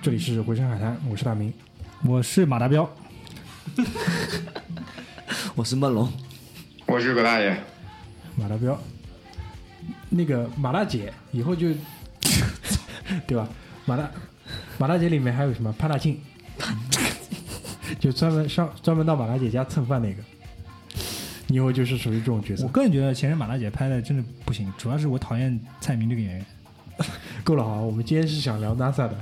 这里是回声海滩，我是大明。我是马达彪，我是梦龙，我是葛大爷，马达彪，那个马大姐以后就，对吧？马大马大姐里面还有什么潘大庆，就专门上专门到马大姐家蹭饭那个，你以后就是属于这种角色我。个人觉得前任马大姐拍的真的不行，主要是我讨厌蔡明这个演员。够了啊！我们今天是想聊 NASA 的，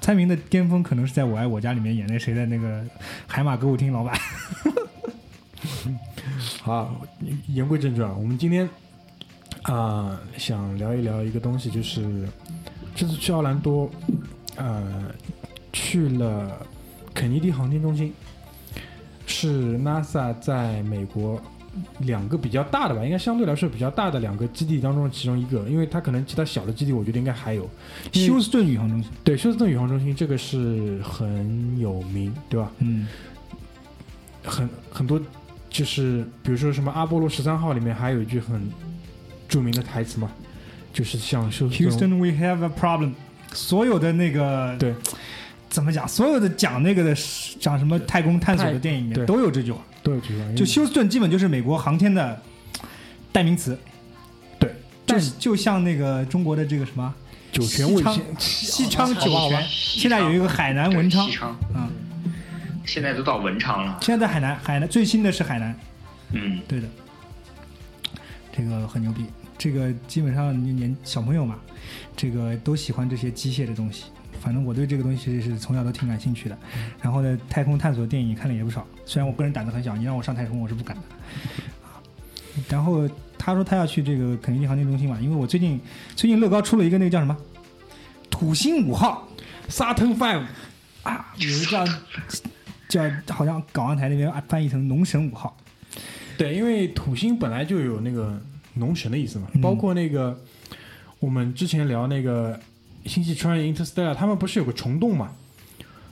蔡明的巅峰可能是在我爱我家里面演那谁的那个海马歌舞厅老板。好，言归正传，我们今天啊、想聊一聊一个东西，就是这次去奥兰多，呃，去了肯尼迪航天中心，是 NASA 在美国两个比较大的吧，应该相对来说比较大的两个基地当中其中一个，因为它可能其他小的基地，我觉得应该还有。休斯顿宇航中心，对休斯顿宇航中心这个是很有名，对吧？嗯，很很多，就是比如说什么阿波罗十三号里面还有一句很著名的台词嘛，就是像休斯顿 Houston, we have a problem。所有的那个对怎么讲？所有的讲那个的讲什么太空探索的电影里对面都有这句话。都有这句话，就休斯顿基本就是美国航天的代名词。对，就但就像那个中国的这个什么酒泉卫星西昌酒泉，现在有一个海南文昌对西昌，啊，现在都到文昌了。现在在海南，海南最新的是海南，嗯，对的，这个很牛逼。这个基本上年年小朋友嘛，这个都喜欢这些机械的东西。反正我对这个东西是从小都挺感兴趣的。然后呢，太空探索电影看了也不少。虽然我个人胆子很小，你让我上太空我是不敢的。啊然后他说他要去这个肯尼迪航天中心嘛，因为我最近最近乐高出了一个那个叫什么土星五号 Saturn Five，啊，有一个叫叫好像港澳台那边翻译成农神五号。对，因为土星本来就有那个农神的意思嘛，嗯包括那个我们之前聊那个星际穿越 Interstellar，他们不是有个虫洞嘛？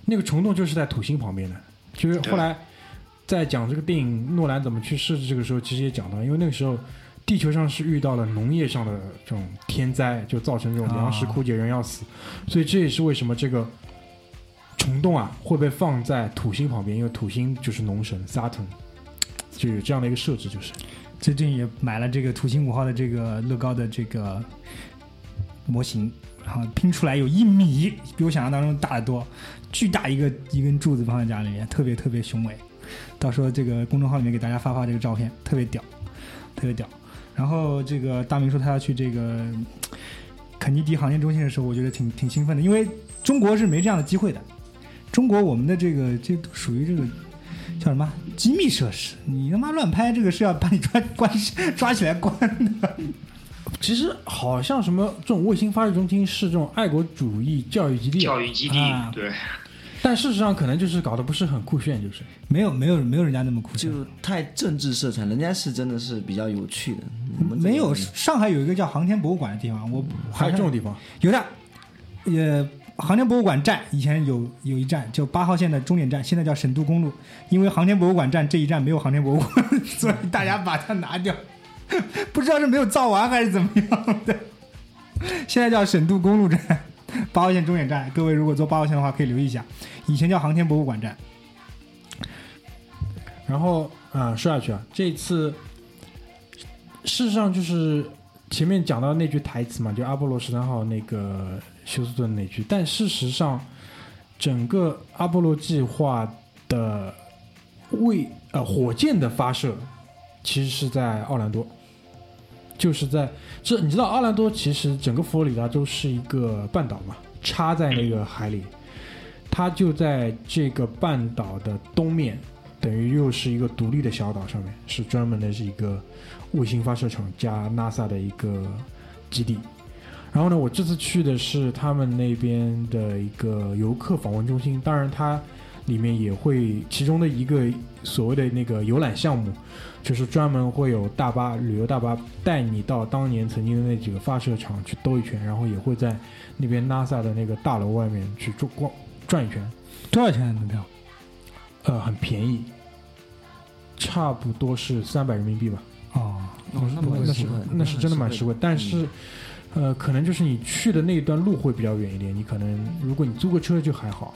那个虫洞就是在土星旁边的，就是后来在讲这个电影诺兰怎么去设置这个时候，其实也讲到，因为那个时候地球上是遇到了农业上的这种天灾，就造成这种粮食枯竭，人要死，所以这也是为什么这个。虫洞啊会被放在土星旁边，因为土星就是农神 Saturn，就有这样的一个设置，就是最近也买了这个土星五号的这个乐高的这个模型，然后拼出来有一米，比我想象当中大得多，巨大一个一根柱子放在家里面，特别特别雄伟。到时候这个公众号里面给大家发发这个照片，特别屌，特别屌。然后这个大明说他要去这个肯尼迪航天中心的时候，我觉得挺挺兴奋的，因为中国是没这样的机会的。中国我们的这个这都属于这个叫什么机密设施，你他妈乱拍这个是要把你抓关抓起来关的。其实好像什么这种卫星发射中心是这种爱国主义教育基地，教育基地啊，对，但事实上可能就是搞得不是很酷炫，就是。没有没有没有人家那么酷炫，就太政治色彩，人家是真的是比较有趣的。我们没有上海有一个叫航天博物馆的地方，我还有这种地方，有的，呃，航天博物馆站以前有有一站就八号线的终点站，现在叫沈都公路，因为航天博物馆站这一站没有航天博物馆，所以大家把它拿掉，不知道是没有造完还是怎么样的。现在叫省都公路站，八号线终点站，各位如果坐八号线的话可以留意一下，以前叫航天博物馆站。然后啊、呃说下去啊，这次事实上就是前面讲到那句台词嘛，就阿波罗十三号那个休斯顿那句，但事实上整个阿波罗计划的为呃火箭的发射其实是在奥兰多，就是在这你知道奥兰多其实整个佛罗里达州是一个半岛嘛，插在那个海里，它就在这个半岛的东面。等于又是一个独立的小岛，上面是专门的是一个卫星发射场加 NASA 的一个基地。然后呢，我这次去的是他们那边的一个游客访问中心，当然它里面也会其中的一个所谓的那个游览项目，就是专门会有大巴旅游大巴带你到当年曾经的那几个发射场去兜一圈，然后也会在那边 NASA 的那个大楼外面去转逛转一圈。多少钱门票？呃，很便宜，差不多是三百人民币吧。哦，哦，那么那是实惠那是真的蛮实惠，但是呃，可能就是你去的那一段路会比较远一点，你可能如果你租个车就还好，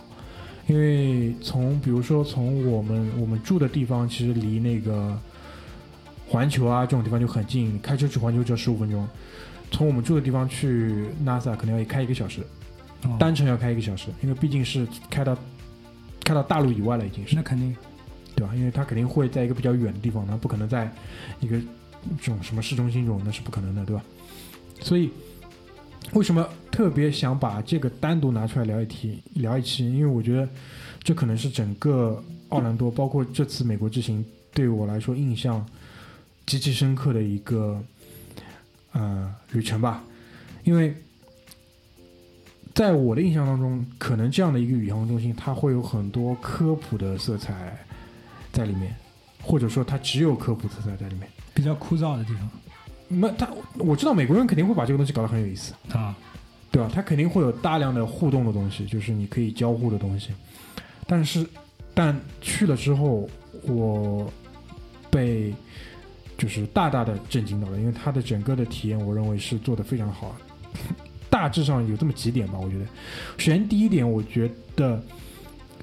因为从比如说从我们我们住的地方，其实离那个环球啊这种地方就很近，开车去环球只要十五分钟。从我们住的地方去 NASA 可能要开一个小时，哦单程要开一个小时，因为毕竟是开到开到大陆以外了，已经是那肯定对吧？因为它肯定会在一个比较远的地方，它不可能在一个这种什么市中心这种，那是不可能的，对吧？所以为什么特别想把这个单独拿出来聊一题聊一期？因为我觉得这可能是整个奥兰多，包括这次美国之行对我来说印象极其深刻的一个呃旅程吧，因为。在我的印象当中，可能这样的一个宇航中心，它会有很多科普的色彩在里面，或者说它只有科普色彩在里面。比较枯燥的地方那他我知道美国人肯定会把这个东西搞得很有意思，啊。对吧？他肯定会有大量的互动的东西，就是你可以交互的东西。但是，但去了之后，我被就是大大的震惊到了，因为他的整个的体验，我认为是做的非常好。大致上有这么几点吧，我觉得。首先第一点，我觉得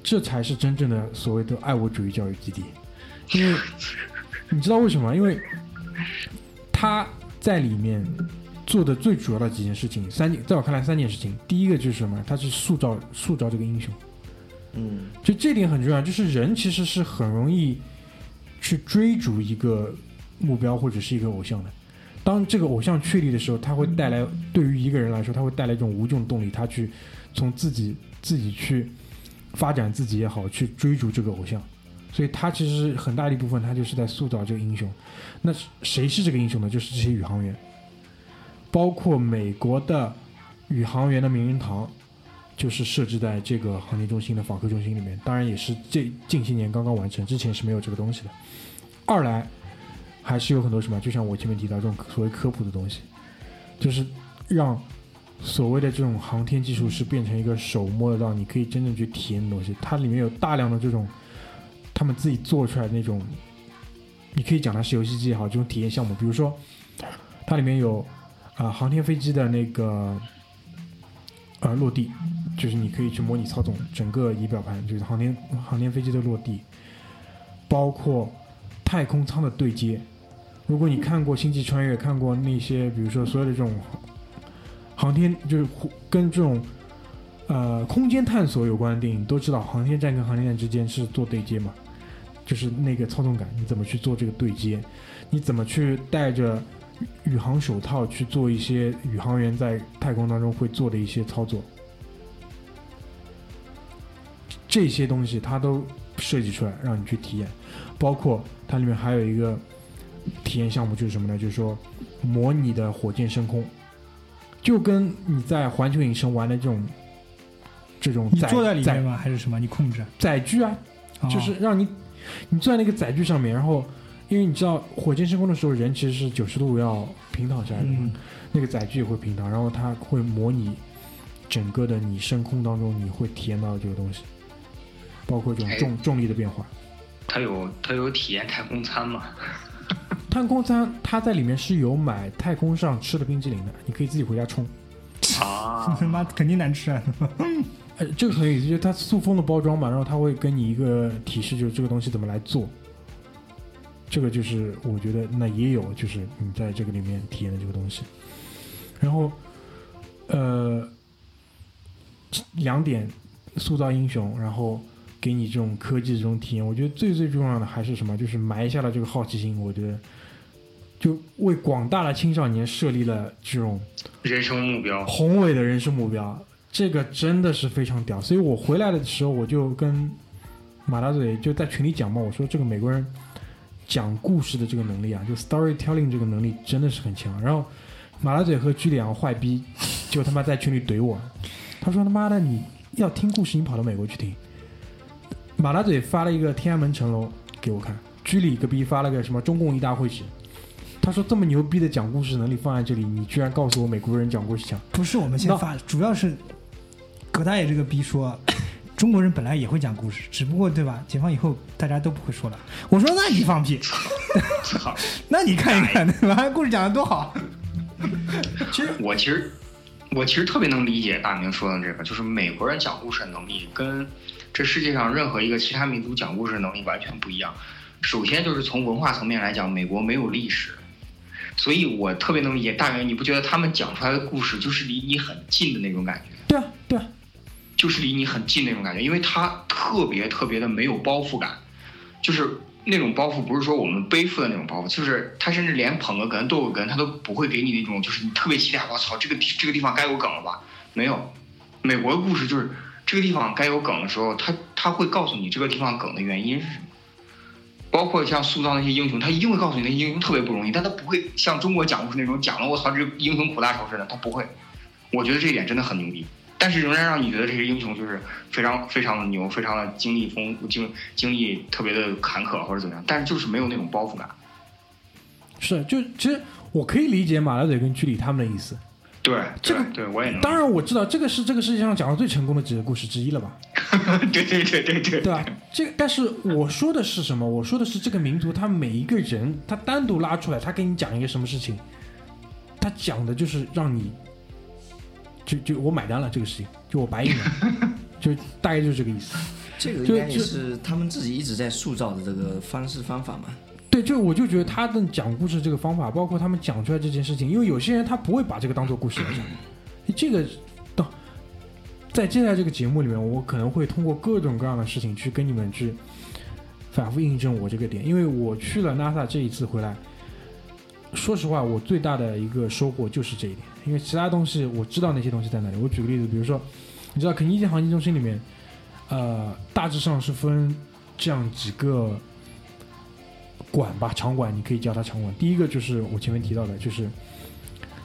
这才是真正的所谓的爱国主义教育基地，因为你知道为什么？因为他在里面做的最主要的几件事情，三件，在我看来三件事情。第一个就是什么？他是塑造塑造这个英雄，嗯就这点很重要。就是人其实是很容易去追逐一个目标或者是一个偶像的。当这个偶像确立的时候，他会带来对于一个人来说，他会带来一种无穷动力，他去从自己自己去发展自己也好，去追逐这个偶像。所以他其实很大一部分，他就是在塑造这个英雄。那谁是这个英雄呢？就是这些宇航员，包括美国的宇航员的名人堂，就是设置在这个航天中心的访客中心里面。当然也是这近些年刚刚完成，之前是没有这个东西的。二来还是有很多什么，就像我前面提到这种所谓科普的东西，就是让所谓的这种航天技术是变成一个手摸得到，你可以真正去体验的东西。它里面有大量的这种他们自己做出来的那种，你可以讲它是游戏机也好，这种体验项目，比如说它里面有啊、航天飞机的那个呃落地，就是你可以去模拟操纵整个仪表盘，就是航天航天飞机的落地，包括太空舱的对接。如果你看过《星际穿越》，看过那些比如说所有的这种航天，就是跟这种呃空间探索有关的电影，都知道航天站跟航天站之间是做对接嘛，就是那个操纵感，你怎么去做这个对接？你怎么去带着宇宇航手套去做一些宇航员在太空当中会做的一些操作？这些东西它都设计出来让你去体验，包括它里面还有一个体验项目就是什么呢？就是说模拟的火箭升空，就跟你在环球影城玩的这种这种载你坐在里面吗？还是什么？你控制？载具啊，哦就是让你你坐在那个载具上面，然后因为你知道火箭升空的时候人其实是九十度要平躺下来的嘛，嗯那个载具也会平躺，然后它会模拟整个的你升空当中你会体验到的这个东西，包括这种哎重重力的变化。它有它有体验太空餐嘛？太空餐它在里面是有买太空上吃的冰激凌的，你可以自己回家冲。啊他 妈肯定难吃啊！呃，这个很有意思，就是它塑封的包装嘛，然后它会给你一个提示，就是这个东西怎么来做。这个就是我觉得那也有，就是你在这个里面体验的这个东西。然后，呃，两点塑造英雄，然后给你这种科技的这种体验，我觉得最最重要的还是什么？就是埋下了这个好奇心。我觉得，就为广大的青少年设立了这种人生目标，宏伟的人生目标，这个真的是非常屌。所以我回来的时候，我就跟马大嘴就在群里讲嘛，我说这个美国人讲故事的这个能力啊，就 storytelling 这个能力真的是很强。然后马大嘴和居里两个坏逼就他妈在群里怼我，他说他妈的你要听故事，你跑到美国去听。马大嘴发了一个天安门城楼给我看，居里个逼发了个什么中共一大会址。他说这么牛逼的讲故事能力放在这里，你居然告诉我美国人讲故事强？不是我们先那发的，主要是葛大爷这个逼说，中国人本来也会讲故事，只不过对吧？解放以后大家都不会说了。我说那你放屁，操！那你看一看对吧？故事讲的多好，其实我其实我其实特别能理解大明说的这个，就是美国人讲故事的能力跟这世界上任何一个其他民族讲故事的能力完全不一样。首先就是从文化层面来讲，美国没有历史，所以我特别能理解大明。你不觉得他们讲出来的故事就是离你很近的那种感觉？对啊，对啊，就是离你很近那种感觉，因为他特别特别的没有包袱感，就是那种包袱不是说我们背负的那种包袱，就是他甚至连捧个哏、逗个哏，他都不会给你那种，就是你特别期待，我操，这个这个地方该有梗了吧？没有，美国的故事就是这个地方该有梗的时候，他他会告诉你这个地方梗的原因是什么。包括像塑造那些英雄，他一定会告诉你那些英雄特别不容易，但他不会像中国讲故事那种讲了我操这英雄苦大仇深的，他不会。我觉得这一点真的很牛逼，但是仍然让你觉得这些英雄就是非常非常的牛，非常的经历丰经经历特别的坎坷或者怎么样，但是就是没有那种包袱感。是就其实我可以理解马大嘴跟居里他们的意思。对，这个对对我也能。当然我知道这个是这个世界上讲的最成功的几个故事之一了吧？对对对对对对吧？这个，但是我说的是什么？我说的是这个民族，他每一个人，他单独拉出来，他给你讲一个什么事情，他讲的就是让你，就就我买单了这个事情，就我白赢了，就大概就是这个意思。这个应该也是他们自己一直在塑造的这个方式方法嘛。对，就我就觉得他的讲故事这个方法，包括他们讲出来这件事情，因为有些人他不会把这个当做故事来讲，这个到在接下来这个节目里面，我可能会通过各种各样的事情去跟你们去反复印证我这个点，因为我去了 NASA 这一次回来，说实话，我最大的一个收获就是这一点，因为其他东西我知道那些东西在哪里。我举个例子，比如说，你知道肯尼迪航天中心里面，呃，大致上是分这样几个。馆吧，场馆，你可以叫它场馆。第一个就是我前面提到的，就是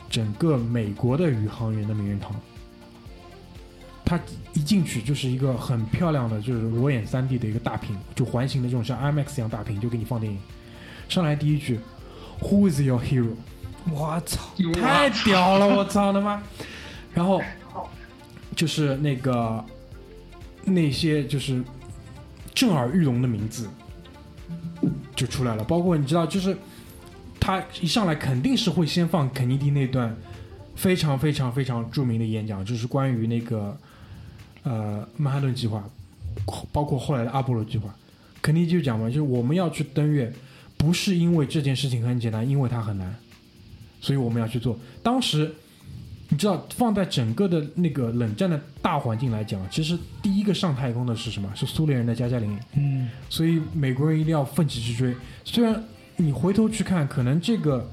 整个美国的宇航员的名人堂。它一进去就是一个很漂亮的，就是裸眼三 D 的一个大屏，就环形的这种像 IMAX 一样大屏，就给你放电影。上来第一句，Who is your hero？我操，太屌了！我操他妈！然后就是那个那些就是震耳欲聋的名字。就出来了，包括你知道，就是他一上来肯定是会先放肯尼迪那段非常非常非常著名的演讲，就是关于那个呃曼哈顿计划，包括后来的阿波罗计划。肯尼迪就讲嘛，就是我们要去登月，不是因为这件事情很简单，因为它很难，所以我们要去做。当时你知道，放在整个的那个冷战的大环境来讲，其实第一个上太空的是什么？是苏联人的加加林。嗯，所以美国人一定要奋起直追。虽然你回头去看，可能这个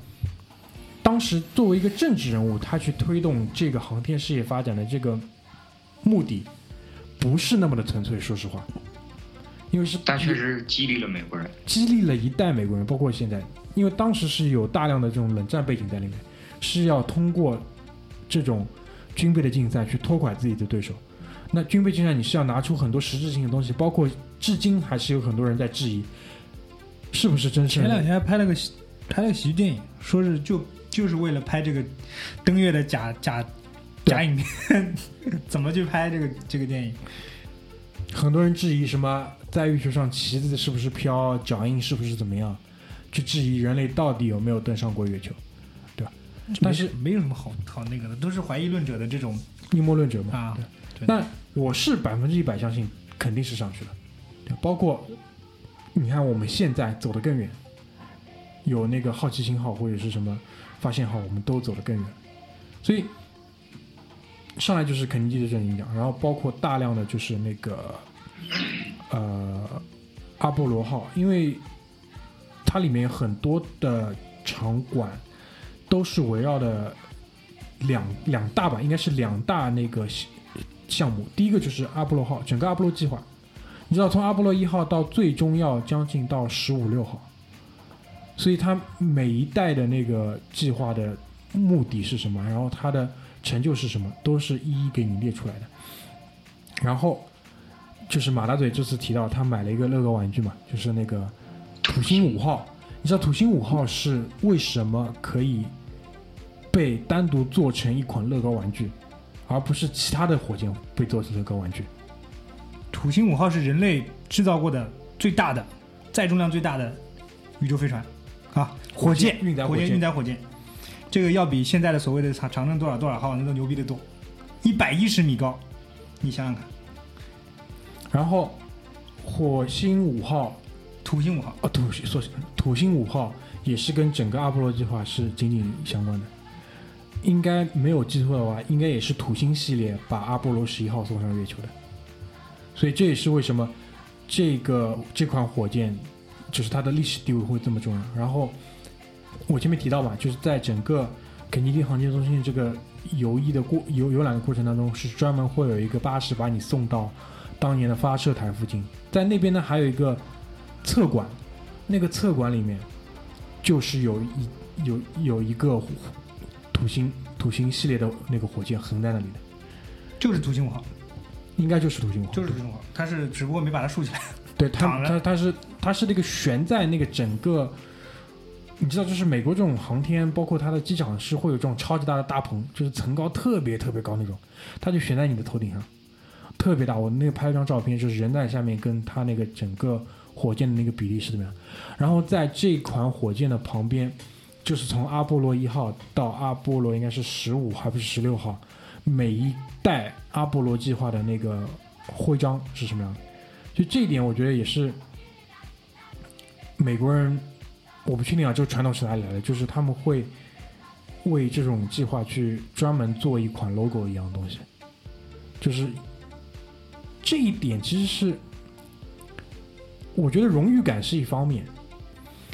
当时作为一个政治人物，他去推动这个航天事业发展的这个目的，不是那么的纯粹。说实话，因为是但确实激励了美国人，激励了一代美国人，包括现在，因为当时是有大量的这种冷战背景在里面，是要通过这种军备的竞赛去拖垮自己的对手。那军备竞赛你是要拿出很多实质性的东西，包括至今还是有很多人在质疑，是不是真实前两天还拍了个拍了个喜剧电影，说是就就是为了拍这个登月的假假假影片，怎么去拍这个这个电影？很多人质疑什么在月球上旗子是不是飘，脚印是不是怎么样，去质疑人类到底有没有登上过月球，对吧？但是没有什么好好那个的，都是怀疑论者的这种阴谋论者嘛。啊对。对但我是百分之一百相信肯定是上去了，对包括你看我们现在走得更远，有那个好奇心号或者是什么发现号，我们都走得更远，所以上来就是肯尼迪的这种影响，然后包括大量的就是那个呃阿波罗号，因为它里面很多的场馆都是围绕的两两大吧，应该是两大那个项目。第一个就是阿波罗号，整个阿波罗计划，你知道从阿波罗一号到最终要将近到十五六号，所以它每一代的那个计划的目的是什么，然后它的成就是什么，都是一一给你列出来的。然后就是马大嘴这次提到他买了一个乐高玩具嘛，就是那个土星五号。你知道土星五号是为什么可以被单独做成一款乐高玩具，而不是其他的火箭被做成乐高玩具？土星五号是人类制造过的最大的、载重量最大的宇宙飞船啊，火箭运载火箭运载火箭。这个要比现在的所谓的长长征多少多少号那都牛逼的多，一百一十米高，你想想看，然后火星五号土星五号，啊，土星说土星五号也是跟整个阿波罗计划是紧紧相关的。应该没有记错的话，应该也是土星系列把阿波罗十一号送上月球的。所以这也是为什么这个这款火箭就是它的历史地位会这么重要。然后我前面提到嘛，就是在整个肯尼迪航天中心这个游弋的过游游览的过程当中，是专门会有一个巴士把你送到当年的发射台附近，在那边呢还有一个测管，那个测管里面就是有一有有一个土星土星系列的那个火箭横在那里的，就是土星五号，应该就是土星五号，就是土星五号，它是只不过没把它竖起来。对它它它是它是那个悬在那个整个，你知道，就是美国这种航天，包括它的机场是会有这种超级大的大棚，就是层高特别特别高那种，它就悬在你的头顶上，特别大。我那个拍了张照片，就是人在下面跟它那个整个火箭的那个比例是怎么样。然后在这款火箭的旁边，就是从阿波罗一号到阿波罗应该是十五还不是十六号，每一代阿波罗计划的那个徽章是什么样。就这一点，我觉得也是美国人，我不确定啊，这个传统是哪里来的，就是他们会为这种计划去专门做一款 logo 一样的东西，就是这一点其实是我觉得荣誉感是一方面，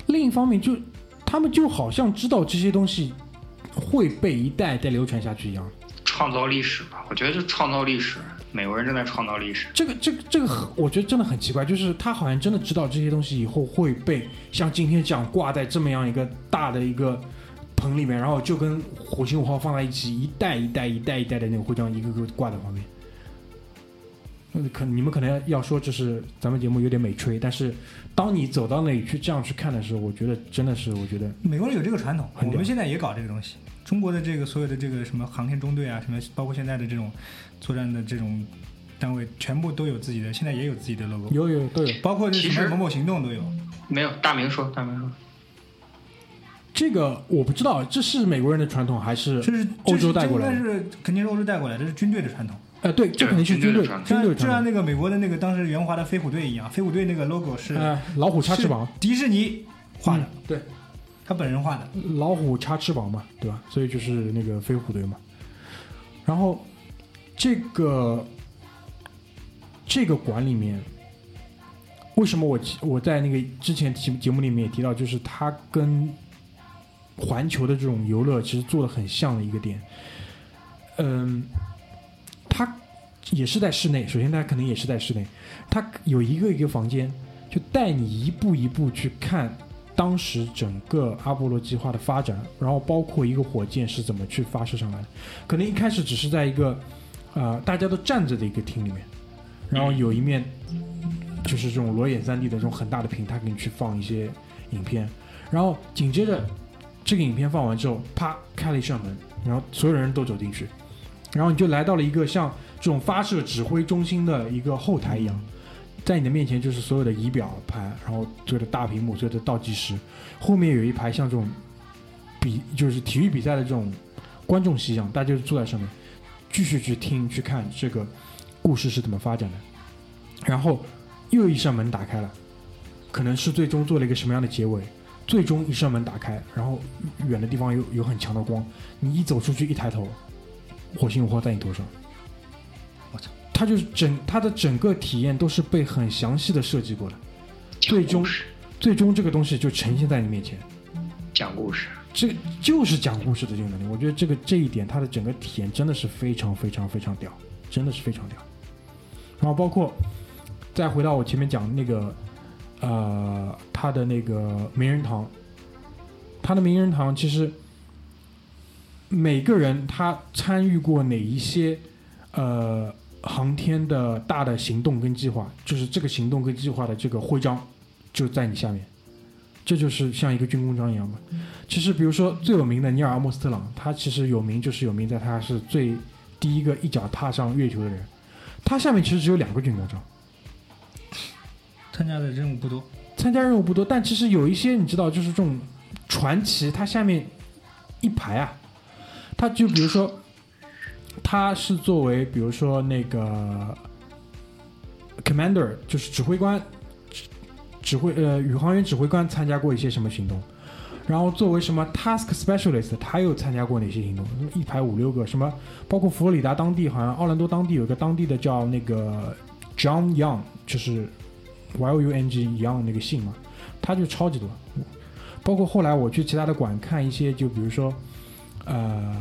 另一方面就他们就好像知道这些东西会被一代代流传下去一样。创造历史吧，我觉得就创造历史，美国人正在创造历史。这个这个这个很，我觉得真的很奇怪，就是他好像真的知道这些东西以后会被像今天这样挂在这么样一个大的一个棚里面，然后就跟火星五号放在一起，一代一代一代一代的那个徽章一个个挂在旁边。嗯，可你们可能要说就是咱们节目有点美吹，但是当你走到那里去这样去看的时候，我觉得真的是，我觉得美国人有这个传统，我们现在也搞这个东西。中国的这个所有的这个什么航天中队啊，什么包括现在的这种作战的这种单位，全部都有自己的，现在也有自己的 logo，有有都有。包括这其实什么某某行动都有。没有，大明说，大明说，这个我不知道，这是美国人的传统还是这是欧洲带过来的？这应该是肯定是欧洲带过来的，这是军队的传统。呃，对，这肯定是军队军队就像那个美国的那个当时袁华的飞虎队一样，飞虎队那个 logo 是呃，老虎插翅膀，迪士尼画的，嗯对，他本人画的。老虎插翅膀嘛，对吧？所以就是那个飞虎队嘛。然后这个这个馆里面，为什么我我在那个之前节节目里面也提到，就是它跟环球的这种游乐其实做的很像的一个点。嗯，它也是在室内，首先它可能也是在室内，它有一个一个房间，就带你一步一步去看当时整个阿波罗计划的发展，然后包括一个火箭是怎么去发射上来的。可能一开始只是在一个呃大家都站着的一个厅里面，然后有一面就是这种裸眼三 D 的这种很大的屏，它给你去放一些影片，然后紧接着这个影片放完之后，啪开了一扇门，然后所有人都走进去，然后你就来到了一个像这种发射指挥中心的一个后台一样。在你的面前就是所有的仪表盘，然后所有的大屏幕，所有的倒计时，后面有一排像这种比就是体育比赛的这种观众席一样，大家就坐在上面，继续去听去看这个故事是怎么发展的。然后又一扇门打开了，可能是最终做了一个什么样的结尾。最终一扇门打开，然后远的地方有有很强的光，你一走出去一抬头，火星五号在你头上。我操！它就是整它的整个体验都是被很详细的设计过的，最终最终这个东西就呈现在你面前。讲故事，这就是讲故事的这个能力，我觉得这个这一点它的整个体验真的是非常非常非常屌，真的是非常屌。然后包括再回到我前面讲那个呃，他的那个名人堂，他的名人堂其实每个人他参与过哪一些呃航天的大的行动跟计划，就是这个行动跟计划的这个徽章就在你下面，这就是像一个军功章一样嘛。其实比如说最有名的尼尔·阿姆斯特朗，他其实有名就是有名在他是最第一个一脚踏上月球的人，他下面其实只有两个军功章。参加的任务不多，参加任务不多，但其实有一些你知道，就是这种传奇，它下面一排啊，他就比如说，他是作为比如说那个 commander，就是指挥官，指指挥呃宇航员指挥官参加过一些什么行动，然后作为什么 task specialist，他又参加过哪些行动？一排五六个，什么包括佛罗里达当地，好像奥兰多当地有一个当地的叫那个 John Young，就是 Y O U N G Young 那个姓嘛，他就超级多。包括后来我去其他的馆看一些，就比如说，呃，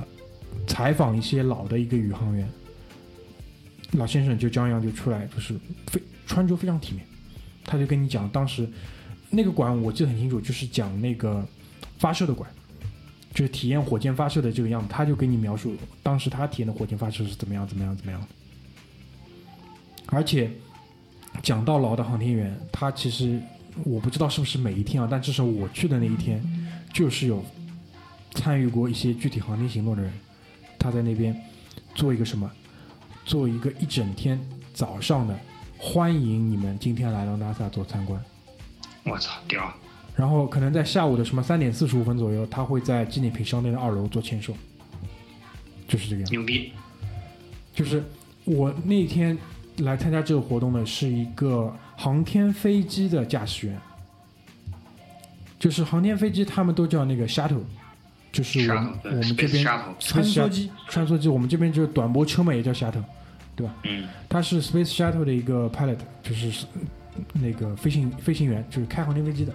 采访一些老的一个宇航员，老先生就张扬就出来，就是非穿着非常体面，他就跟你讲当时那个馆我记得很清楚，就是讲那个发射的馆，就是体验火箭发射的这个样子，他就给你描述当时他体验的火箭发射是怎么样怎么样怎么样，而且讲到老的航天员，他其实我不知道是不是每一天啊，但至少我去的那一天，就是有参与过一些具体航天行动的人，他在那边做一个什么，做一个一整天早上的欢迎你们今天来到 NASA 做参观，我操，屌！然后可能在下午的什么三点四十五分左右，他会在纪念品商店的二楼做签售，就是这个样子。牛逼！就是我那天来参加这个活动的是一个航天飞机的驾驶员，就是航天飞机他们都叫那个 shuttle，就是我们我们这边穿梭机，穿梭机，我们这边就是短波车嘛，也叫 shuttle，对吧？嗯，他是 Space Shuttle 的一个 pilot，就是那个飞行飞行员，就是开航天飞机的，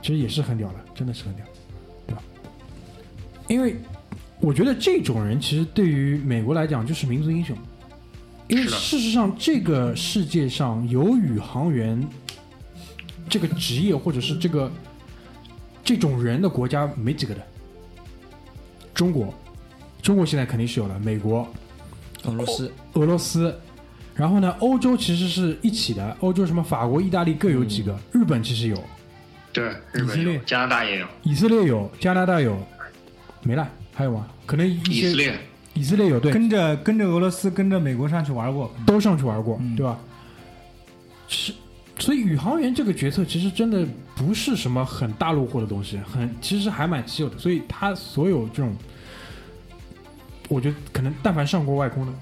其实也是很屌的，真的是很屌，对吧？因为我觉得这种人其实对于美国来讲就是民族英雄，因为事实上这个世界上有宇航员这个职业或者是这个这种人的国家没几个的，中国，中国现在肯定是有了，美国、俄罗斯。俄罗斯，然后呢，欧洲其实是一起的，欧洲什么法国、意大利各有几个，日本其实有，对，日以色列。本有，加拿大也有，以色列有，加拿大有，没了，还有吗？可能一些以色列。以色列有，对，跟着跟着俄罗斯跟着美国上去玩过，都上去玩过，嗯。对吧？是，所以宇航员这个角色其实真的不是什么很大路货的东西，很其实还蛮稀有的。所以他所有这种，我觉得可能但凡上过外空的，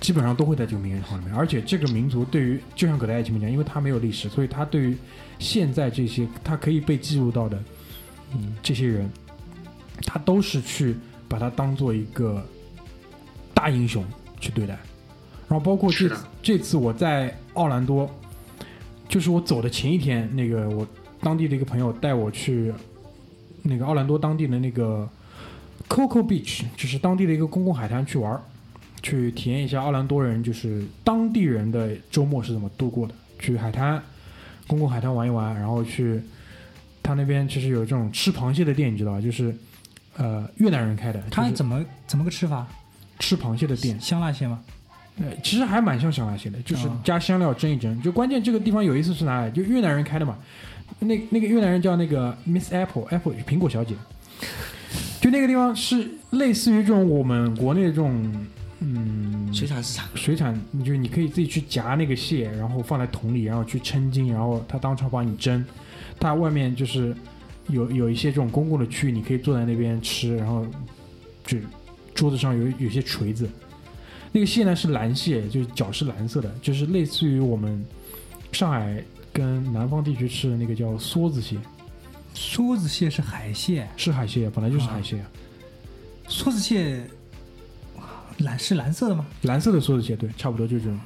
基本上都会在这个名人堂里面。而且这个民族对于，就像葛大爷前面讲，因为他没有历史，所以他对于现在这些他可以被记录到的，嗯，这些人，他都是去把他当做一个大英雄去对待。然后包括这次这次我在奥兰多，就是我走的前一天，那个我当地的一个朋友带我去那个奥兰多当地的那个 Coco Beach，就是当地的一个公共海滩去玩，去体验一下奥兰多人就是当地人的周末是怎么度过的。去海滩，公共海滩玩一玩，然后去他那边其实有这种吃螃蟹的店，你知道吧？就是呃越南人开的，他是它怎么怎么个吃法？吃螃蟹的店。香辣蟹吗？呃，其实还蛮像香辣蟹的，就是啊加香料蒸一蒸。就关键这个地方有意思是哪里？就越南人开的嘛，那那个越南人叫那个 Miss Apple，Apple 是苹果小姐。就那个地方是类似于这种我们国内的这种，嗯，水产市场，水产，你就你可以自己去夹那个蟹，然后放在桶里，然后去称斤，然后他当场帮你蒸。它外面就是有有一些这种公共的区域，你可以坐在那边吃，然后就桌子上有有些锤子。那个蟹呢是蓝蟹，就是脚是蓝色的，就是类似于我们上海跟南方地区吃的那个叫梭子蟹，梭子蟹是海蟹，是海蟹，本来就是海蟹，梭子蟹蓝是蓝色的吗？蓝色的梭子蟹，对，差不多就是这种。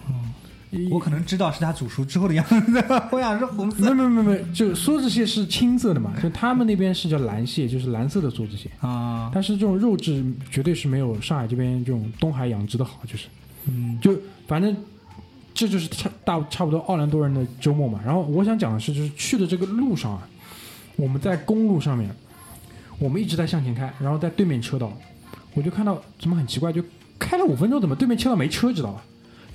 我可能知道是它煮熟之后的样子，我想是红色没没有没有没有，就梭子蟹是青色的嘛，就他们那边是叫蓝蟹，就是蓝色的梭子蟹。啊。但是这种肉质绝对是没有上海这边这种东海养殖的好，就是嗯，就反正这就是差大差不多奥兰多人的周末嘛。然后我想讲的是，就是去的这个路上啊，我们在公路上面，我们一直在向前开，然后在对面车道，我就看到怎么很奇怪，就开了五分钟，怎么对面车道没车，知道吧？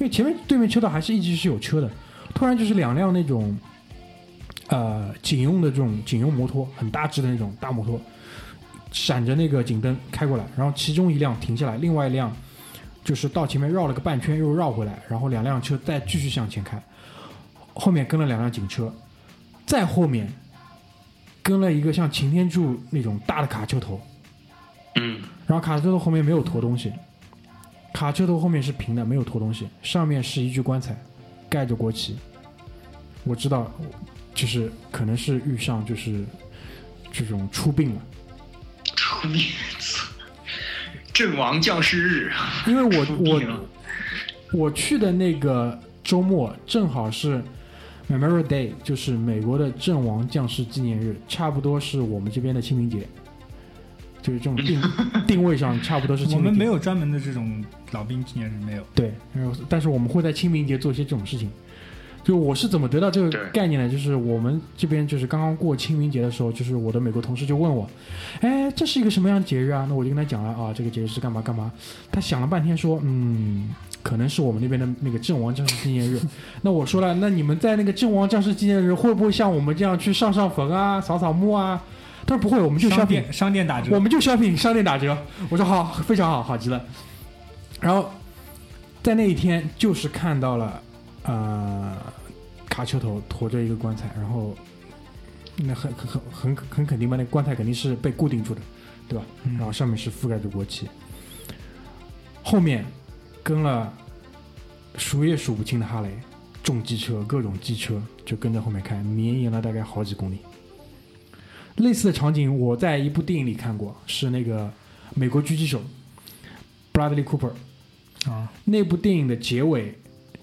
因为前面对面车道还是一直是有车的，突然就是两辆那种呃警用的这种警用摩托，很大只的那种大摩托，闪着那个警灯开过来，然后其中一辆停下来，另外一辆就是到前面绕了个半圈又绕回来，然后两辆车再继续向前开，后面跟了两辆警车，再后面跟了一个像擎天柱那种大的卡车头，嗯，然后卡车头后面没有驮东西，卡车头后面是平的，没有拖东西，上面是一具棺材，盖着国旗。我知道，就是可能是遇上就是这种出殡了，出殡，阵亡将士日，因为我我我去的那个周末正好是 Memorial Day，就是美国的阵亡将士纪念日，差不多是我们这边的清明节，就是这种 定定位上差不多是我清明节。们没有专门的这种老兵纪念日，没有。对，然后但是我们会在清明节做一些这种事情。就我是怎么得到这个概念呢？就是我们这边就是刚刚过清明节的时候，就是我的美国同事就问我，哎，这是一个什么样的节日啊？那我就跟他讲了啊，这个节日是干嘛干嘛。他想了半天说，嗯，可能是我们那边的那个阵亡将士纪念日。那我说了，那你们在那个阵亡将士纪念日会不会像我们这样去上上坟啊、扫扫墓啊？他说不会，我们就商 shopping，店商店打折我，们就 shopping 商店打折。我说好，非常好，好极了。然后在那一天，就是看到了呃卡车头驮着一个棺材，然后那很很很很很肯定吧，那棺材肯定是被固定住的，对吧？嗯然后上面是覆盖着国旗，后面跟了数也数不清的哈雷、重机车、各种机车，就跟着后面开，绵延了大概好几公里。类似的场景我在一部电影里看过，是那个美国狙击手 Bradley Cooper 啊，那部电影的结尾，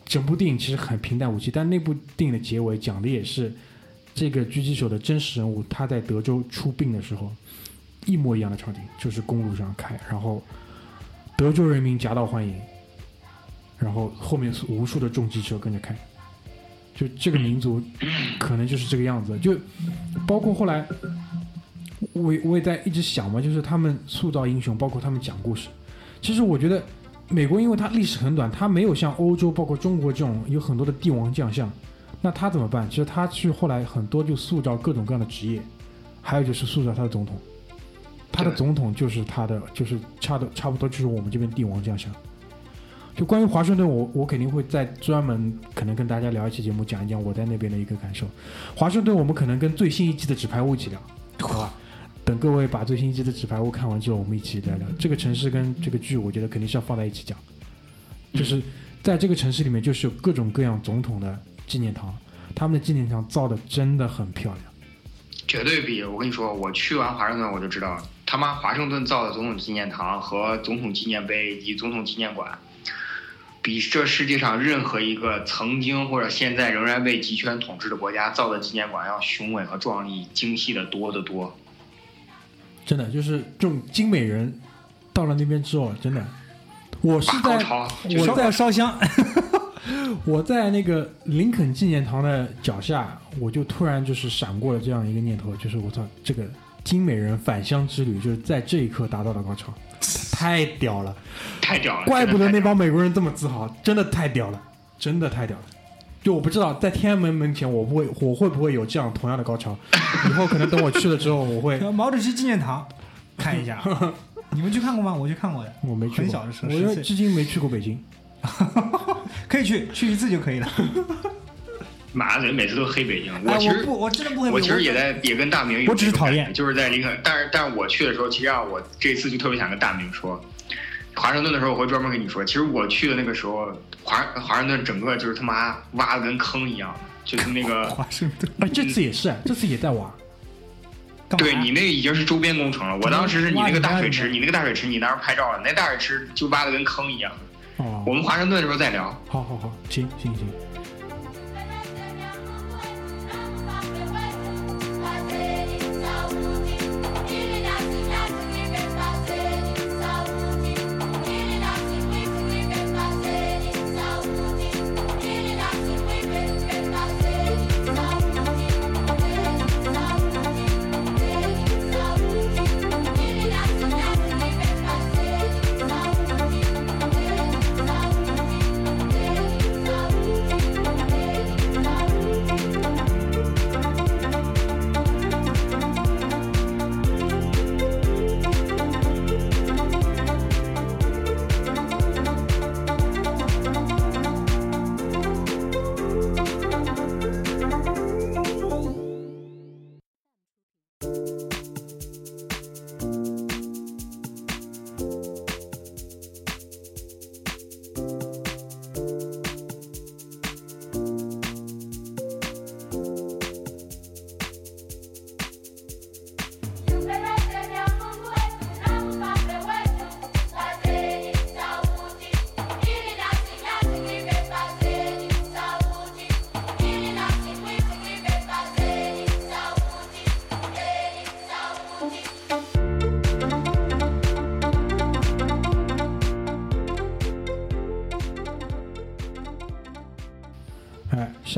整部电影其实很平淡无奇，但那部电影的结尾讲的也是这个狙击手的真实人物，他在德州出殡的时候，一模一样的场景，就是公路上开，然后德州人民夹道欢迎，然后后面无数的重机车跟着开，就这个民族可能就是这个样子，就包括后来。我我也在一直想嘛，就是他们塑造英雄，包括他们讲故事。其实我觉得美国因为它历史很短，它没有像欧洲包括中国这种有很多的帝王将相，那他怎么办？其实他去后来很多就塑造各种各样的职业，还有就是塑造他的总统，他的总统就是他的就是差的差不多就是我们这边帝王将相。就关于华盛顿，我我肯定会再专门可能跟大家聊一期节目，讲一讲我在那边的一个感受。华盛顿，我们可能跟最新一季的《纸牌屋》一起聊？等各位把最新一季的《纸牌屋》看完之后，我们一起聊聊这个城市跟这个剧，我觉得肯定是要放在一起讲。就是在这个城市里面，就是有各种各样总统的纪念堂，他们的纪念堂造的真的很漂亮。绝对比我跟你说，我去完华盛顿我就知道，他妈华盛顿造的总统纪念堂和总统纪念碑以及总统纪念馆，比这世界上任何一个曾经或者现在仍然被集权统治的国家造的纪念馆要雄伟和壮丽、精细的多得多。真的就是这种精美人，到了那边之后，真的，我是在我在烧烧香，我在那个林肯纪念堂的脚下，我就突然就是闪过了这样一个念头，就是我操，这个精美人返乡之旅就是在这一刻达到了高潮，太屌了！太屌了！怪不得那帮美国人这么自豪，真的太屌了，真的太屌了。就我不知道在天安门门前我不会我会不会有这样同样的高潮，以后可能等我去了之后我会 毛主席纪念堂 看一下。你们去看过吗？我去看过的，我没去过，很小的时候我因为至今没去过北京。可以去，去一次就可以了。马嘴每次都黑北京，哎，我其实我不，我真的不黑北京。我其实也在也跟大明有我只是这种感觉讨厌就是在林肯，但是但是我去的时候，其实啊，我这次就特别想跟大明说，华盛顿的时候我会专门跟你说，其实我去的那个时候，华华盛顿整个就是他妈挖的跟坑一样，就是那个 华盛顿哎，这次也是，这次也在挖。对你那个已经是周边工程了，我当时是你那个大水池，你你那个大水池你那儿拍照了，那大水池就挖的跟坑一样。哦我，们华盛顿的时候再聊。好好好，行行行。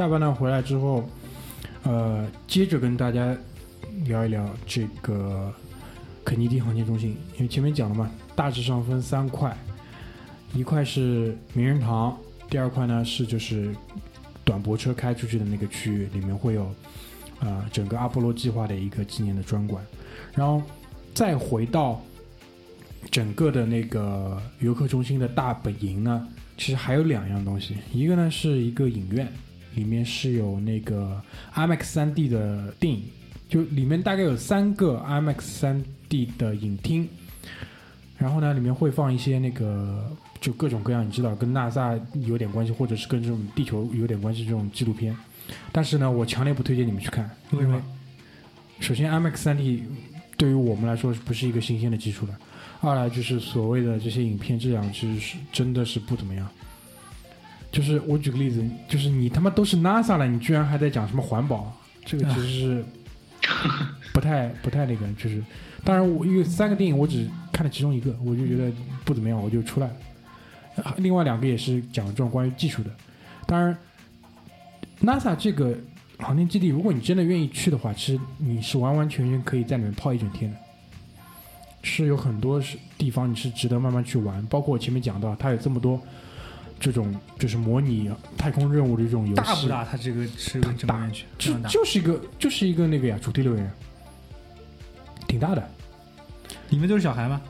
下半段回来之后，呃，接着跟大家聊一聊这个肯尼迪航天中心，因为前面讲了嘛，大致上分三块，一块是名人堂，第二块呢是就是短驳车开出去的那个区域，里面会有呃整个阿波罗计划的一个纪念的专馆，然后再回到整个的那个游客中心的大本营呢，其实还有两样东西，一个呢是一个影院，里面是有那个 IMAX 三 D 的电影，就里面大概有三个 IMAX 三 D 的影厅，然后呢里面会放一些那个就各种各样你知道跟 NASA 有点关系，或者是跟这种地球有点关系这种纪录片，但是呢我强烈不推荐你们去看，因为？首先 IMAX 三 D 对于我们来说不是一个新鲜的技术了。二来就是所谓的这些影片质量，其实是真的是不怎么样。就是我举个例子，就是你他妈都是 NASA 了，你居然还在讲什么环保，这个其实是不太不太那个。就是，当然我因为三个电影我只看了其中一个，我就觉得不怎么样，我就出来了。啊另外两个也是讲这种关于技术的。当然，NASA 这个航天基地，如果你真的愿意去的话，其实你是完完全全可以在里面泡一整天的。是有很多是地方你是值得慢慢去玩，包括我前面讲到，它有这么多这种就是模拟太空任务的这种游戏，大不大？它这个是个整个园区，非就。就是一个就是一个那个呀主题乐园，挺大的，里面都是小孩吗？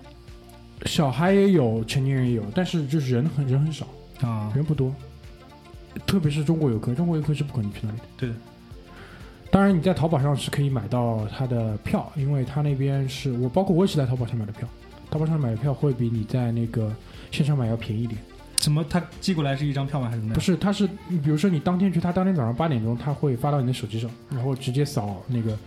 小孩也有，成年人也有，但是就是人很人很少，啊，人不多，特别是中国游客，中国游客是不可能去那里的。对的。当然，你在淘宝上是可以买到它的票，因为它那边是我包括我也是在淘宝上买的票，淘宝上买的票会比你在那个线上买要便宜一点。怎么他寄过来是一张票吗？还是怎么样？不是，他是比如说你当天去，他当天早上八点钟，他会发到你的手机上，然后直接扫那个，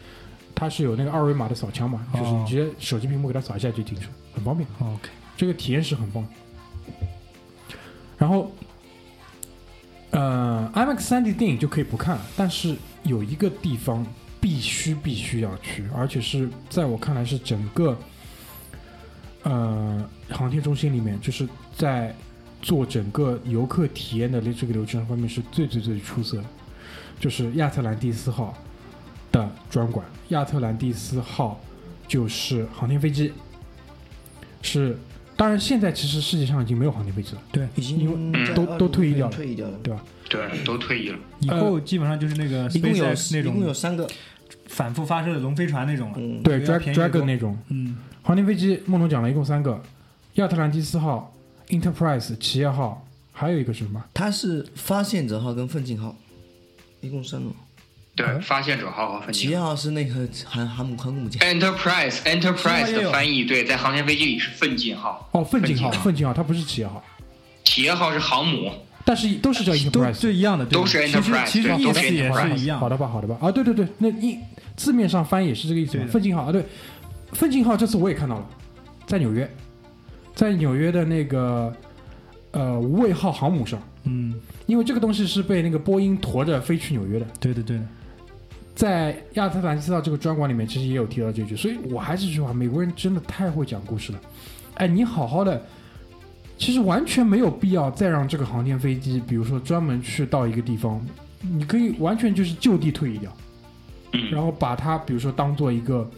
他是有那个二维码的扫枪嘛，就是你直接手机屏幕给他扫一下就进去了，很方便。哦 OK，这个体验是很棒。然后，呃，IMAX 三 D 电影就可以不看了，但是有一个地方必须必须要去，而且是在我看来是整个呃航天中心里面，就是在做整个游客体验的这个流程方面是最最最出色的，就是亚特兰蒂斯号的专馆。亚特兰蒂斯号就是航天飞机，是当然现在其实世界上已经没有航天飞机了。对已经因为在都都退役掉了退役掉了。对吧？对，都退役了。以后基本上就是那个一共有那一共有三个，反复发射的龙飞船那种了。嗯，对，Drag 便宜得多 Dragon 那种嗯，航天飞机，梦龙讲了一共三个：亚特兰蒂斯号、Enterprise 企业号，还有一个是什么？它是发现者号跟奋进号，一共三个。对，嗯发现者号和奋进企业进号。是那个航航母航母舰，Enterprise Enterprise 的翻译对，在航天飞机里是奋进号，哦，奋进号，奋进号它不是企业号，企业号是航母，但是都是叫都 Enterprise。是一样的，都是其实 Enterprise，其实对都是意思也是一样好。的吧，好的吧。啊，对对对，那一字面上翻译也是这个意思嘛。奋进号啊，对，奋进号这次我也看到了，在纽约，在纽约的那个呃无畏号航母上，嗯，因为这个东西是被那个波音驮着飞去纽约的。对对对的。在亚特兰蒂斯号这个专馆里面，其实也有提到这句，所以我还是这句话，美国人真的太会讲故事了。哎，你好好的，其实完全没有必要再让这个航天飞机，比如说专门去到一个地方，你可以完全就是就地退役掉，嗯，然后把它比如说当做一个